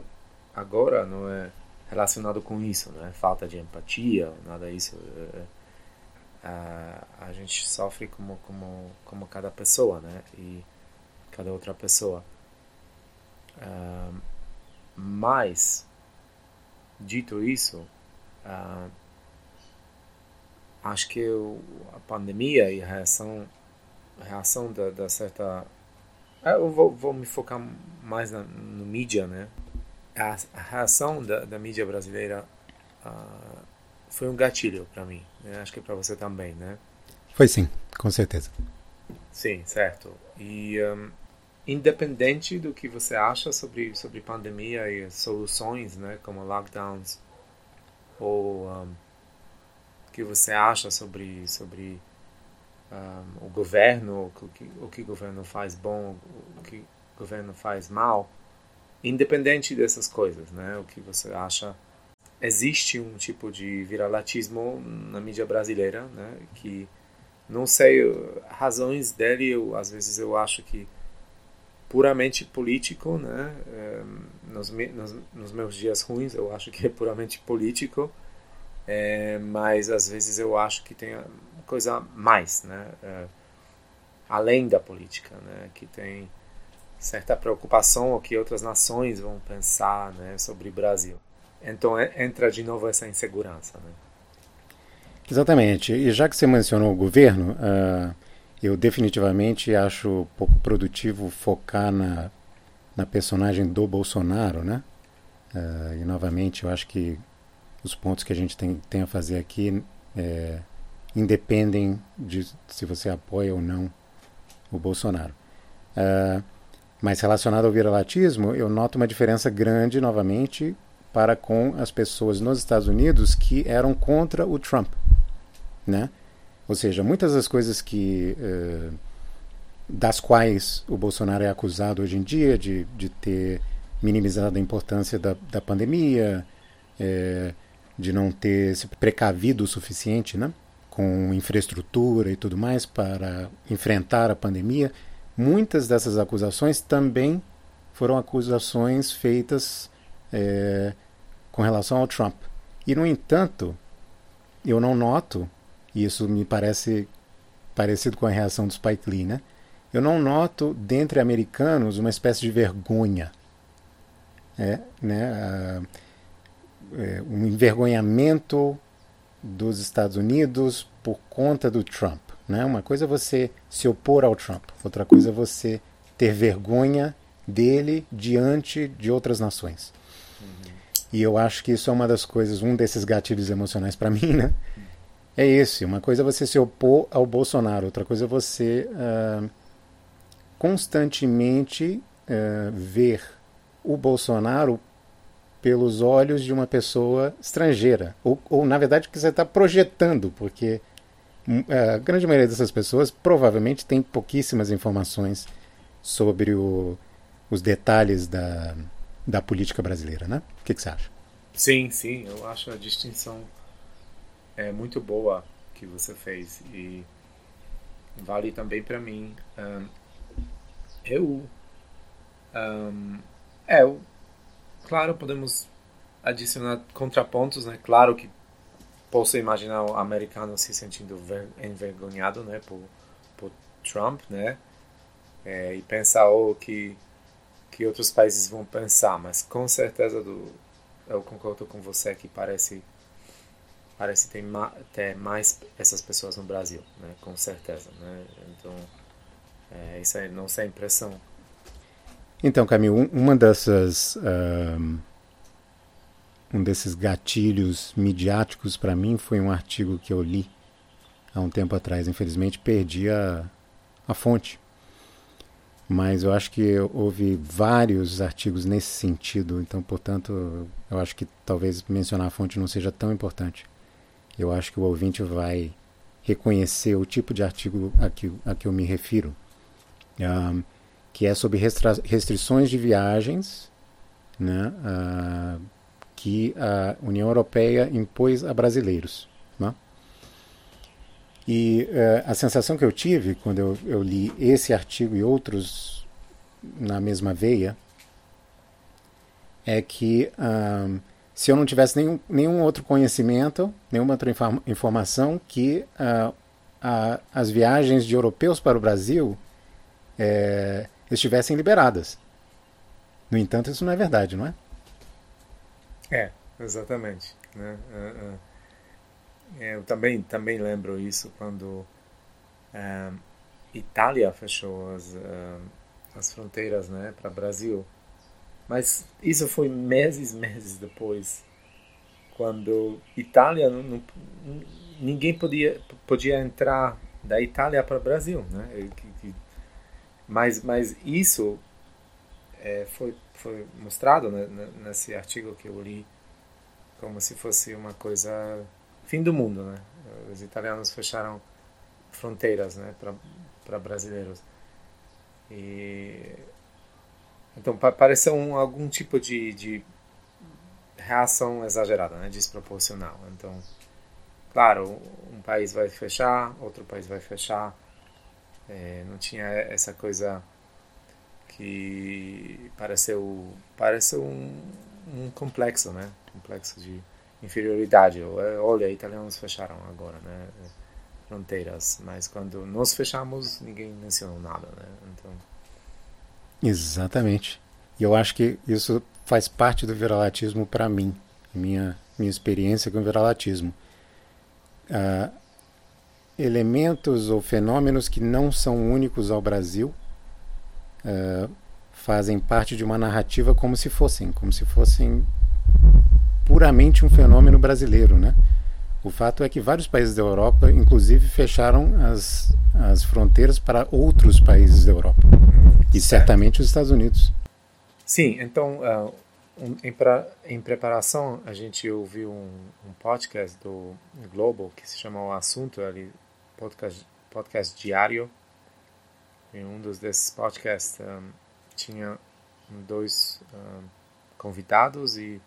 agora não é relacionado com isso, né? Falta de empatia, nada disso. É, é, a, a gente sofre como, como, como cada pessoa, né? E cada outra pessoa. Uh, mas, dito isso, uh, acho que o, a pandemia e a reação, a reação da, da certa... Eu vou, vou me focar mais na, no mídia, né? a, a reação da, da, mídia brasileira uh, foi um gatilho para mim. Né? Acho que para você também, né? Foi sim, com certeza. Sim, certo. E um, independente do que você acha sobre sobre pandemia e soluções, né, como lockdowns, ou um, o que você acha sobre sobre um, o governo, o que o que o governo faz bom, o que o governo faz mal independente dessas coisas, né? O que você acha? Existe um tipo de viralatismo na mídia brasileira, né? Que não sei razões dele. Eu, às vezes eu acho que puramente político, né? É, nos, nos, nos, meus dias ruins eu acho que é puramente político, é, mas às vezes eu acho que tem coisa mais, né? É, além da política, né? Que tem certa preocupação o que outras nações vão pensar né, sobre o Brasil. Então é, entra de novo essa insegurança. Né? Exatamente. E já que você mencionou o governo, uh, eu definitivamente acho pouco produtivo focar na, na personagem do Bolsonaro, né? Uh, e novamente, eu acho que os pontos que a gente tem, tem a fazer aqui é, independem de se você apoia ou não o Bolsonaro. Uh, mas relacionado ao viralatismo, eu noto uma diferença grande, novamente, para com as pessoas nos Estados Unidos que eram contra o Trump. Né? Ou seja, muitas das coisas que. Uh, das quais o Bolsonaro é acusado hoje em dia de, de ter minimizado a importância da, da pandemia, é, de não ter se precavido o suficiente né, com infraestrutura e tudo mais para enfrentar a pandemia Muitas dessas acusações também foram acusações feitas é, com relação ao Trump. E, no entanto, eu não noto, e isso me parece parecido com a reação do Spike Lee, né? Eu não noto, dentre americanos, uma espécie de vergonha. É, né? é, um envergonhamento dos Estados Unidos por conta do Trump. Né? Uma coisa é você se opor ao Trump, outra coisa é você ter vergonha dele diante de outras nações. Uhum. E eu acho que isso é uma das coisas, um desses gatilhos emocionais para mim, né? É esse. Uma coisa é você se opor ao Bolsonaro, outra coisa é você uh, constantemente uh, ver o Bolsonaro pelos olhos de uma pessoa estrangeira. Ou, ou na verdade, que você está projetando, porque a grande maioria dessas pessoas provavelmente tem pouquíssimas informações sobre o, os detalhes da, da política brasileira, né? O que, que, você acha? Sim, sim, eu acho a distinção é muito boa que você fez e vale também para mim. Um, eu, um, é, eu, claro, podemos adicionar contrapontos, né? Claro que posso imaginar o americano se sentindo envergonhado, né, por, por Trump, né, é, e pensar o que que outros países vão pensar, mas com certeza do, eu concordo com você que parece parece ter, ma, ter mais essas pessoas no Brasil, né, com certeza, né, então é, isso é nossa impressão. Então, Camilo, uma dessas uh um desses gatilhos midiáticos para mim foi um artigo que eu li há um tempo atrás. Infelizmente perdi a, a fonte. Mas eu acho que houve vários artigos nesse sentido, então, portanto, eu acho que talvez mencionar a fonte não seja tão importante. Eu acho que o ouvinte vai reconhecer o tipo de artigo a que, a que eu me refiro, que é sobre restrições de viagens né, uh, que a União Europeia impôs a brasileiros. E uh, a sensação que eu tive quando eu, eu, li esse artigo e outros na mesma veia é que uh, se eu não tivesse nenhum, nenhum outro conhecimento, nenhuma outra inform informação, que uh, as viagens de europeus para o Brasil é, estivessem liberadas. No entanto, isso não é verdade, não é? É, exatamente. Né? É. Eu também, também lembro isso quando é, Itália fechou as, as fronteiras né, para o Brasil. Mas isso foi meses, meses depois, quando Itália não, não, ninguém podia podia entrar da Itália para o Brasil, né? Mas mas isso é, foi foi mostrado né, nesse artigo que eu li como se fosse uma coisa fim do mundo, né? Os italianos fecharam fronteiras, né, para brasileiros. E então pareceu um, algum tipo de, de reação exagerada, né, desproporcional. Então, claro, um país vai fechar, outro país vai fechar. É, não tinha essa coisa que pareceu pareceu um, um complexo, né? Complexo de inferioridade. É, olha, italianos fecharam agora, né? Fronteiras, mas quando nós fechamos, ninguém mencionou nada, né? Então. Exatamente. E eu acho que isso faz parte do viralatismo para mim, minha minha experiência com o viralatismo. Uh, elementos ou fenômenos que não são únicos ao Brasil uh, fazem parte de uma narrativa como se fossem, como se fossem puramente um fenômeno brasileiro, né? O fato é que vários países da Europa, inclusive, fecharam as, as fronteiras para outros países da Europa. E certamente os Estados Unidos. Sim, então, uh, um, em, pra, em, preparação, a gente ouviu um, um, podcast do Globo que se chama O Assunto, ali, podcast, podcast diário, em um dos desses podcasts um, tinha dois um, convidados e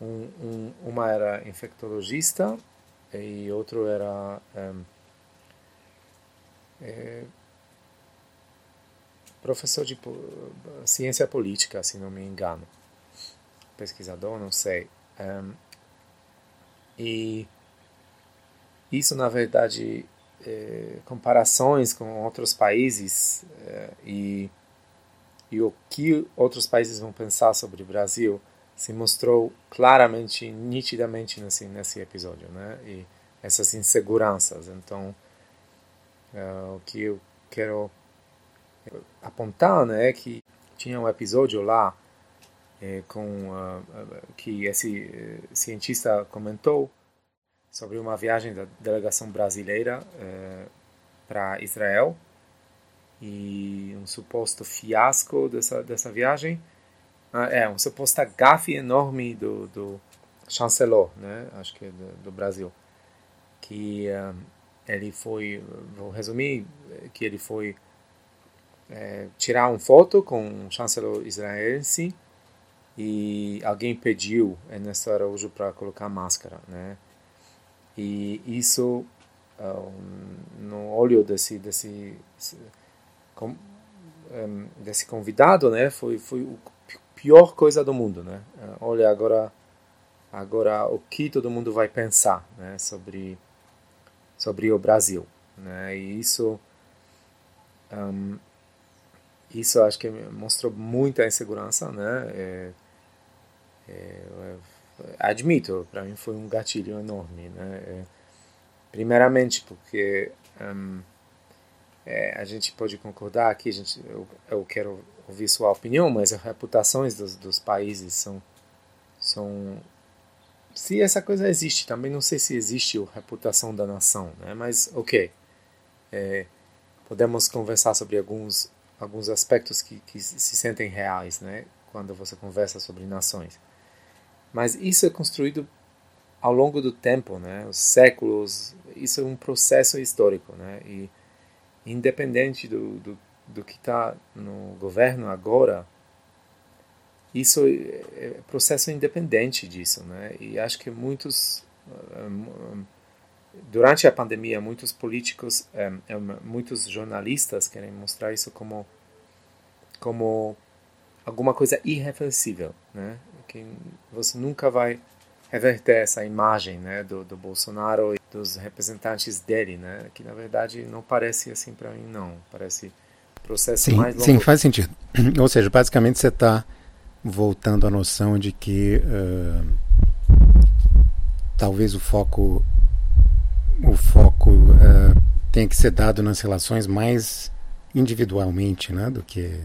um, um, uma era infectologista e outro era é, professor de ciência política, se não me engano, pesquisador, não sei. e isso, na verdade, é, comparações com outros países é, e, e o que outros países vão pensar sobre o Brasil se mostrou claramente, nitidamente nesse, nesse episódio, né? E essas inseguranças. Então, é, o que eu quero apontar, né, é que tinha um episódio lá é, com uh, que esse uh, cientista comentou sobre uma viagem da delegação brasileira eh, para Israel e um suposto fiasco dessa dessa viagem é um suposta gafe enorme do, do chancelor né acho que é do, do Brasil que uh, ele foi, vou resumir, que ele foi é, tirar uma foto com um chanceler israelense e alguém pediu Ernesto Araújo para colocar máscara, né? E isso um, no olho desse desse com, um, desse convidado, né? Foi foi o pior coisa do mundo, né? Olha agora agora o que todo mundo vai pensar, né? Sobre sobre o Brasil, né? E isso um, isso acho que mostrou muita insegurança, né? É, é, admito, para mim foi um gatilho enorme, né? É, primeiramente porque um, é, a gente pode concordar aqui, gente, eu, eu quero ouvir sua opinião, mas as reputações dos, dos países são são se essa coisa existe, também não sei se existe a reputação da nação, né? Mas ok, é, podemos conversar sobre alguns alguns aspectos que, que se sentem reais, né? Quando você conversa sobre nações. Mas isso é construído ao longo do tempo, né? Os séculos. Isso é um processo histórico, né? E independente do, do, do que está no governo agora, isso é, é processo independente disso, né? E acho que muitos durante a pandemia, muitos políticos, é, é, muitos jornalistas querem mostrar isso como como alguma coisa irreversível, né? Que você nunca vai reverter essa imagem, né, do, do Bolsonaro e dos representantes dele, né? Que na verdade não parece assim para mim, não. Parece processo sim, mais longo. Sim, faz sentido. Ou seja, basicamente você está voltando à noção de que uh, talvez o foco o foco uh, tem que ser dado nas relações mais individualmente, né, do que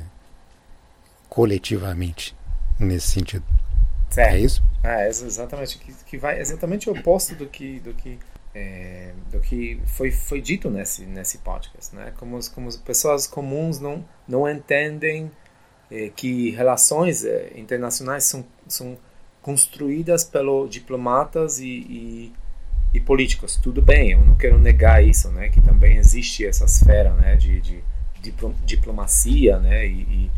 coletivamente nesse sentido. Certo. É isso? É, exatamente. Que, que vai exatamente o oposto do que do que é, do que foi foi dito nesse nesse podcast, né? Como como pessoas comuns não não entendem é, que relações é, internacionais são são construídas pelos diplomatas e, e e políticos. Tudo bem, eu não quero negar isso, né? Que também existe essa esfera, né? De, de, de diplomacia, né? E, e,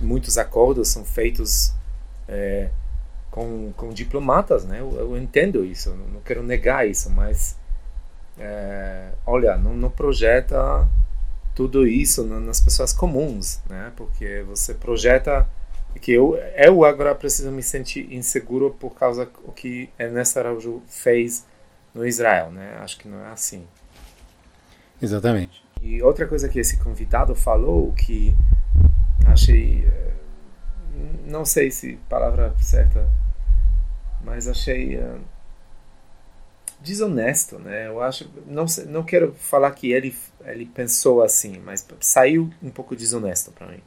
muitos acordos são feitos é, com, com diplomatas, né? Eu, eu entendo isso, eu não quero negar isso, mas é, olha, não, não projeta tudo isso nas pessoas comuns, né? Porque você projeta que eu eu agora preciso me sentir inseguro por causa do que Ernesto Araújo fez no Israel, né? Acho que não é assim. Exatamente. E outra coisa que esse convidado falou que achei eh, não sei se palavra certa, mas achei uh, desonesto, né? Eu acho não não quero falar que ele ele pensou assim, mas saiu um pouco desonesto para mim.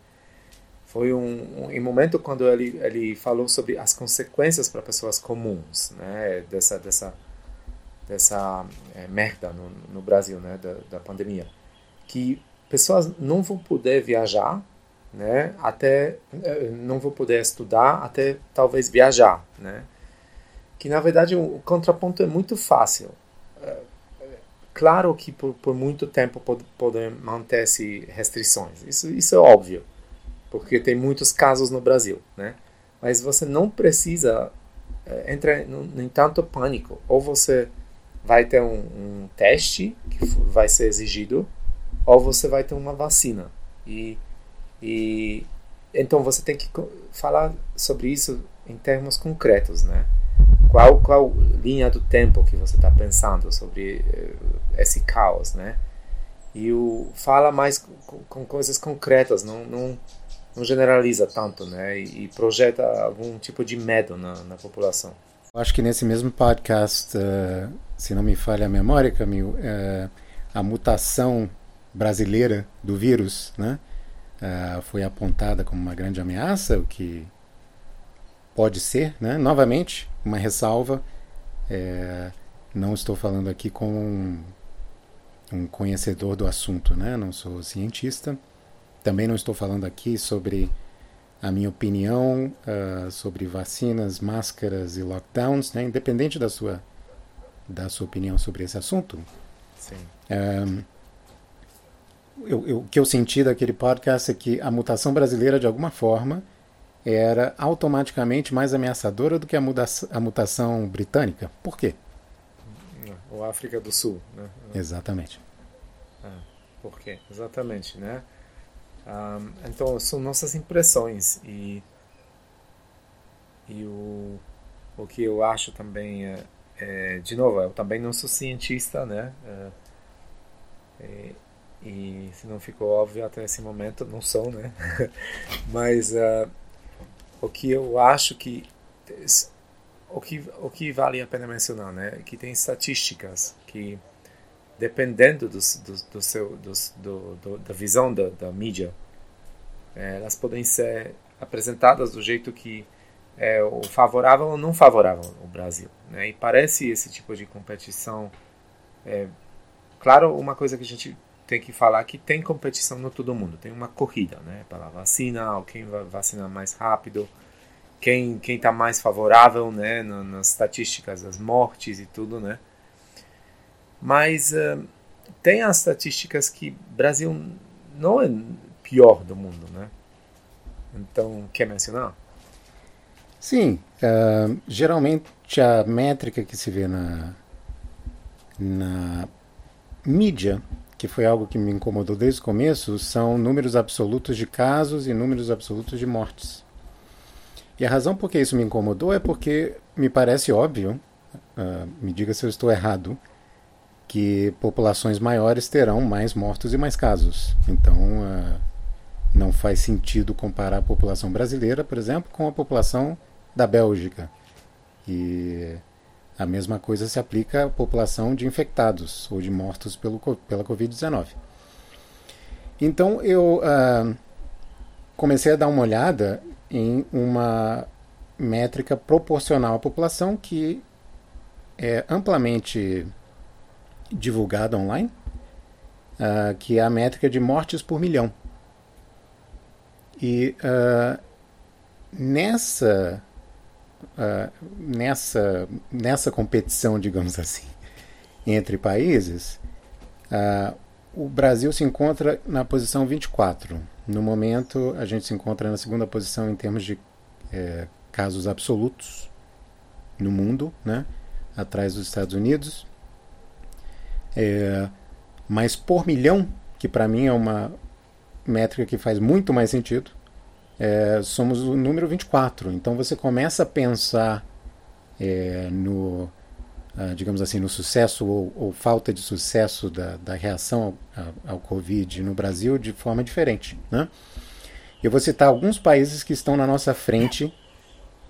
Foi um, um, um momento quando ele ele falou sobre as consequências para pessoas comuns, né? Dessa dessa dessa é, merda no, no, Brasil, né, da, da pandemia, que pessoas não vão poder viajar, né, até é, não vão poder estudar, até talvez viajar, né, que na verdade o contraponto é muito fácil. É, claro que por, por muito tempo pod, podem manter-se restrições, isso, isso é óbvio, porque tem muitos casos no Brasil, né, mas você não precisa é, entrar em tanto pânico, ou você vai ter um, um teste que vai ser exigido, ou você vai ter uma vacina. E, e então você tem que falar sobre isso em termos concretos, né? Qual qual linha do tempo que você está pensando sobre uh, esse caos, né? E o fala mais com, com coisas concretas, não, não não generaliza tanto, né? E, e projeta algum tipo de medo na, na população. Acho que nesse mesmo podcast, uh, se não me falha a memória, Camil, uh, a mutação brasileira do vírus né, uh, foi apontada como uma grande ameaça, o que pode ser, né? novamente, uma ressalva. não estou falando aqui com um, um conhecedor do assunto, né? não sou cientista. Também não estou falando aqui sobre a minha opinião uh, sobre vacinas, máscaras e lockdowns, né? independente da sua, da sua opinião sobre esse assunto. Sim. Um, eu, eu, o que eu senti daquele podcast é que a mutação brasileira, de alguma forma, era automaticamente mais ameaçadora do que a, a mutação britânica. Por quê? O África do Sul, né? Exatamente. Ah, por quê? Exatamente, né? Um, então, são nossas impressões e, e o, o que eu acho também é, é de novo, eu também não sou cientista, né? É, é, e se não ficou óbvio até esse momento, não sou, né? Mas uh, o que eu acho que o que o que vale a pena mencionar, né? Que tem estatísticas que dependendo do, do, do seu do, do, da visão da, da mídia, é, elas podem ser apresentadas do jeito que é o favorável ou não favorável ao Brasil, né? E parece esse tipo de competição é, claro, uma coisa que a gente tem que falar que tem competição no todo mundo, tem uma corrida, né, pela vacina, quem vai vacinar mais rápido, quem quem está mais favorável, né, nas estatísticas das mortes e tudo, né. Mas uh, tem as estatísticas que Brasil não é pior do mundo, né. Então, quer mencionar? Sim, uh, geralmente a métrica que se vê na, na mídia que foi algo que me incomodou desde o começo, são números absolutos de casos e números absolutos de mortes. E a razão por que isso me incomodou é porque me parece óbvio, uh, me diga se eu estou errado, que populações maiores terão mais mortos e mais casos. Então, uh, não faz sentido comparar a população brasileira, por exemplo, com a população da Bélgica. E a mesma coisa se aplica à população de infectados ou de mortos pelo, pela Covid-19. Então eu uh, comecei a dar uma olhada em uma métrica proporcional à população que é amplamente divulgada online, uh, que é a métrica de mortes por milhão. E uh, nessa uh, nessa, nessa competição, digamos assim, entre países, uh, o Brasil se encontra na posição 24. No momento, a gente se encontra na segunda posição em termos de é, casos absolutos no mundo, né? atrás dos Estados Unidos. É, mas por milhão, que para mim é uma métrica que faz muito mais sentido, é, somos o número 24. Então você começa a pensar é, no, uh, digamos assim, no sucesso ou, ou, falta de sucesso da, da reação ao, ao, Covid no Brasil de forma diferente. Né? Eu vou citar alguns países que estão na nossa frente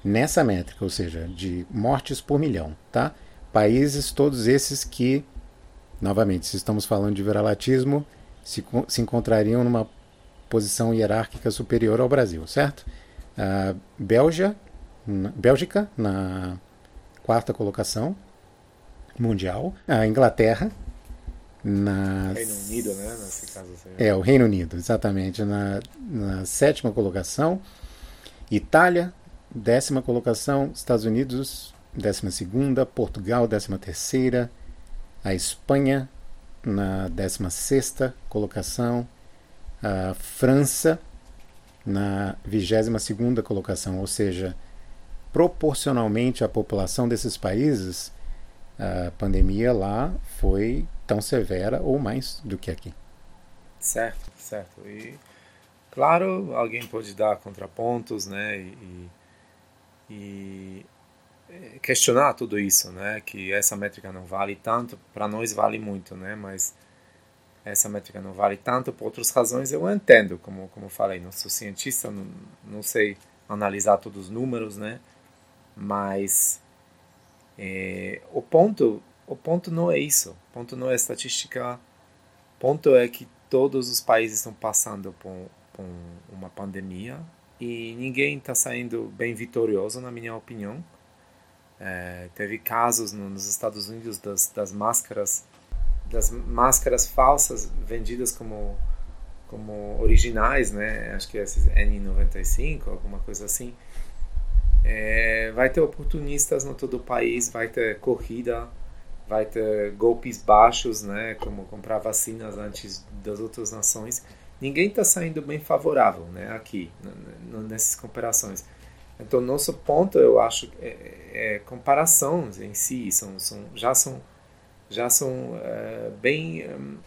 nessa métrica, ou seja, de mortes por milhão. Tá? Países todos esses que, novamente, se estamos falando de viralatismo, se, se encontrariam numa posição hierárquica superior ao Brasil, certo? A Bélgia, Bélgica na quarta colocação mundial, a Inglaterra na Reino Unido, né? Nesse caso, assim. é o Reino Unido, exatamente na, na sétima colocação, Itália décima colocação, Estados Unidos décima segunda, Portugal décima terceira, a Espanha na décima sexta colocação, a França na 22ª colocação, ou seja, proporcionalmente à população desses países, a pandemia lá foi tão severa ou mais do que aqui. Certo, certo. E claro, alguém pode dar contrapontos, né, e, e questionar tudo isso, né, que essa métrica não vale tanto, para nós vale muito, né, mas essa métrica não vale tanto por outras razões, eu entendo, como como falei, não sou cientista, não, não sei analisar todos os números, né? Mas é, o ponto o ponto não é isso, o ponto não é estatística, o ponto é que todos os países estão passando por, por uma pandemia e ninguém está saindo bem vitorioso, na minha opinião. É, teve casos nos Estados Unidos das, das máscaras das máscaras falsas vendidas como como originais, né? Acho que é esses N95, alguma coisa assim. É, vai ter oportunistas no todo o país, vai ter corrida vai ter golpes baixos, né, como comprar vacinas antes das outras nações. Ninguém está saindo bem favorável, né, aqui nessas comparações. Então nosso ponto, eu acho, é, é comparações em si são, são já são já são é, bem um,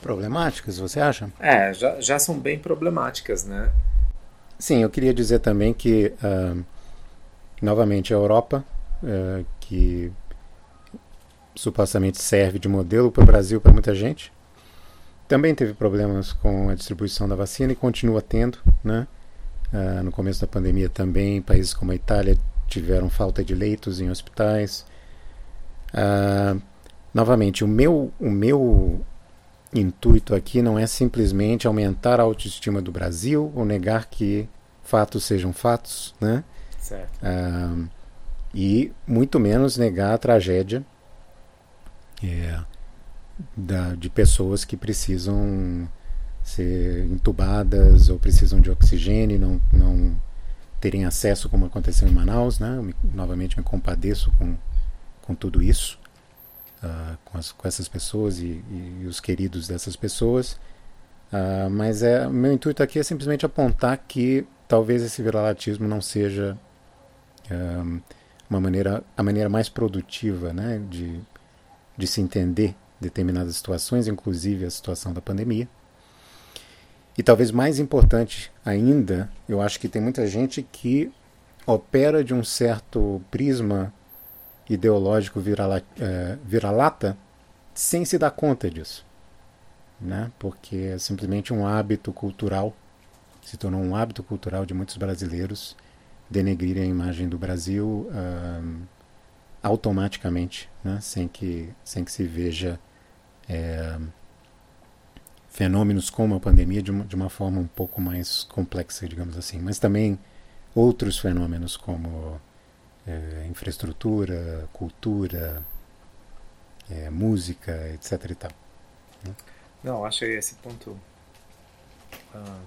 problemáticas, você acha? É, já, já são bem problemáticas, né? Sim, eu queria dizer também que uh, novamente a Europa, uh, que supostamente serve de modelo para o Brasil para muita gente. Também teve problemas com a distribuição da vacina e continua tendo, né? Uh, no começo da pandemia também, países como a Itália tiveram falta de leitos em hospitais. Uh, novamente, o meu, o meu intuito aqui não é simplesmente aumentar a autoestima do Brasil ou negar que fatos sejam fatos, né? Certo. Uh, e muito menos negar a tragédia é, da, de pessoas que precisam ser entubadas ou precisam de oxigênio, não, não terem acesso como aconteceu em Manaus, né? Me, novamente me compadeço com, com tudo isso, uh, com, as, com, essas pessoas e, e, os queridos dessas pessoas. Uh, mas é meu intuito aqui é simplesmente apontar que talvez esse viralatismo não seja uh, uma maneira a maneira mais produtiva, né, de de se entender determinadas situações, inclusive a situação da pandemia. E talvez mais importante ainda, eu acho que tem muita gente que opera de um certo prisma ideológico vira-lata é, vira sem se dar conta disso. Né? Porque é simplesmente um hábito cultural, se tornou um hábito cultural de muitos brasileiros denegrirem a imagem do Brasil. Automaticamente, né? sem, que, sem que se veja é, fenômenos como a pandemia de uma, de uma forma um pouco mais complexa, digamos assim. Mas também outros fenômenos como é, infraestrutura, cultura, é, música, etc. E tal, né? Não, achei esse ponto ah,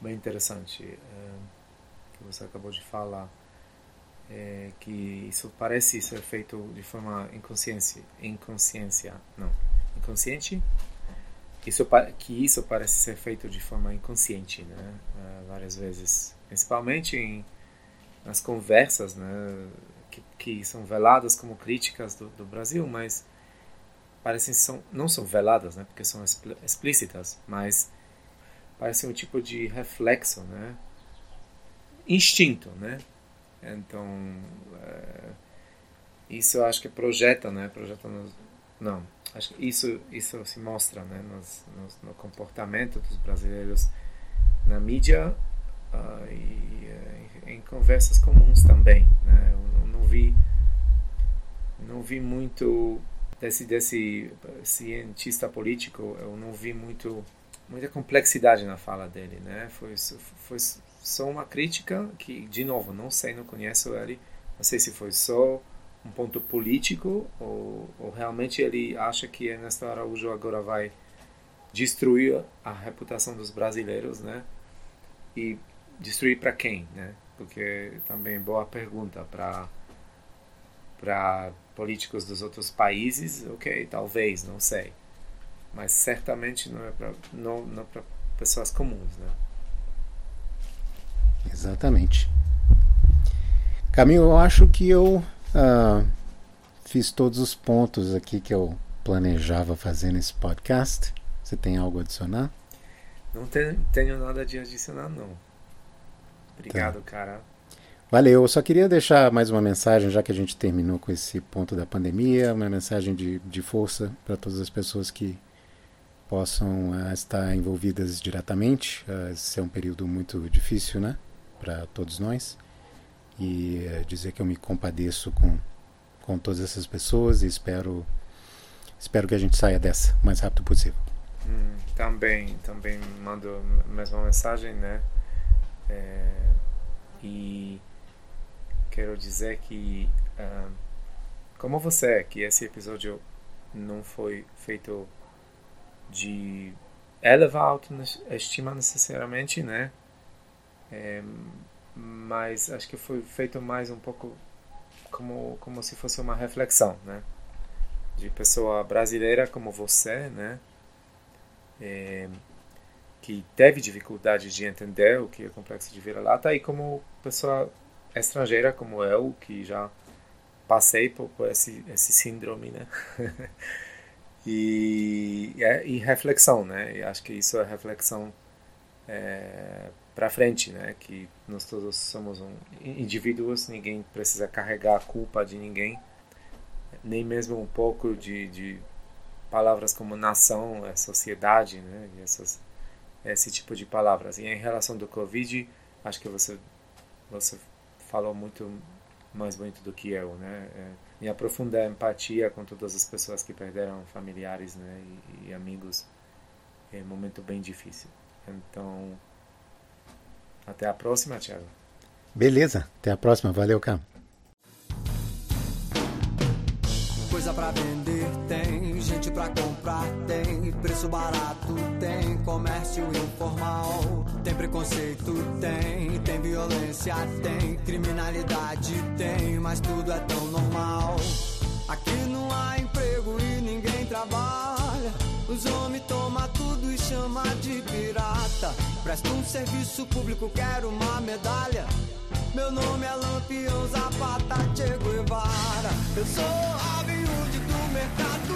bem interessante é, que você acabou de falar é, que isso parece ser feito de forma inconsciente, inconsciência, não, inconsciente, isso que isso parece ser feito de forma inconsciente, né, uh, várias vezes, principalmente em, nas conversas, né, que, que são veladas como críticas do, do Brasil, mas parecem são não são veladas, né, porque são explícitas, mas parecem um tipo de reflexo, né, instinto, né, então, é, isso eu acho que projeta, né? Projeta nos, não, acho que isso isso se mostra, né? Nos, nos, no comportamento dos brasileiros na mídia uh, e uh, em, conversas comuns também, né? Eu não vi não vi muito desse desse cientista político, eu não vi muito muita complexidade na fala dele, né? Foi foi só uma crítica que, de novo, não sei, não conheço ele, não sei se foi só um ponto político ou, ou realmente ele acha que Ernesto Araújo agora vai destruir a reputação dos brasileiros, né? E destruir para quem, né? Porque também boa pergunta para para políticos dos outros países, ok, talvez, não sei, mas certamente não é para não, não para pessoas comuns, né? Exatamente. Caminho, eu acho que eu uh, fiz todos os pontos aqui que eu planejava fazer nesse podcast. Você tem algo a adicionar? Não tenho, tenho nada de adicionar, não. Obrigado, tá. cara. Valeu. Eu só queria deixar mais uma mensagem, já que a gente terminou com esse ponto da pandemia, uma mensagem de, de força para todas as pessoas que possam uh, estar envolvidas diretamente. Uh, esse é um período muito difícil, né? para todos nós e é, dizer que eu me compadeço com, com todas essas pessoas e espero espero que a gente saia dessa o mais rápido possível. Hum, também também mando a mesma mensagem, né? É, e quero dizer que uh, como você que esse episódio não foi feito de elevar a autoestima necessariamente, né? É, mas acho que foi feito mais um pouco como, como se fosse uma reflexão, né? de pessoa brasileira como você, né? É, que teve dificuldade de entender o que é complexo de vira-lata e como pessoa estrangeira como eu que já passei por, por esse esse síndrome, né? e, e, reflexão, né? E acho que isso é reflexão é, para frente, né? Que nós todos somos um, indivíduos, ninguém precisa carregar a culpa de ninguém, nem mesmo um pouco de, de palavras como nação, é sociedade, né? E essas, esse tipo de palavras. E em relação do Covid, acho que você você falou muito mais bonito do que eu, né? É, me aprofundar a empatia com todas as pessoas que perderam familiares, né? E, e amigos é um momento bem difícil. Então, até a próxima, Thiago. Beleza, até a próxima. Valeu, Cam. Coisa pra vender tem, gente pra comprar tem, preço barato tem, comércio informal, tem preconceito tem, tem violência tem, criminalidade tem, mas tudo é tão normal. Aqui não há emprego e ninguém trabalha. Os homens tomam tudo e chama de pirata. Presto um serviço público, quero uma medalha. Meu nome é Lampião Zapata Che Guevara. Eu sou Robin Hood do mercado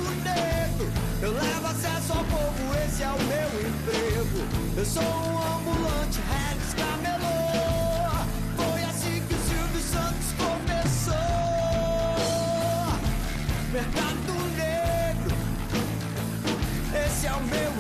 eu levo acesso ao povo, esse é o meu emprego. Eu sou um ambulante, Rex Camelô. Foi assim que o Silvio Santos começou. Mercado Negro, esse é o meu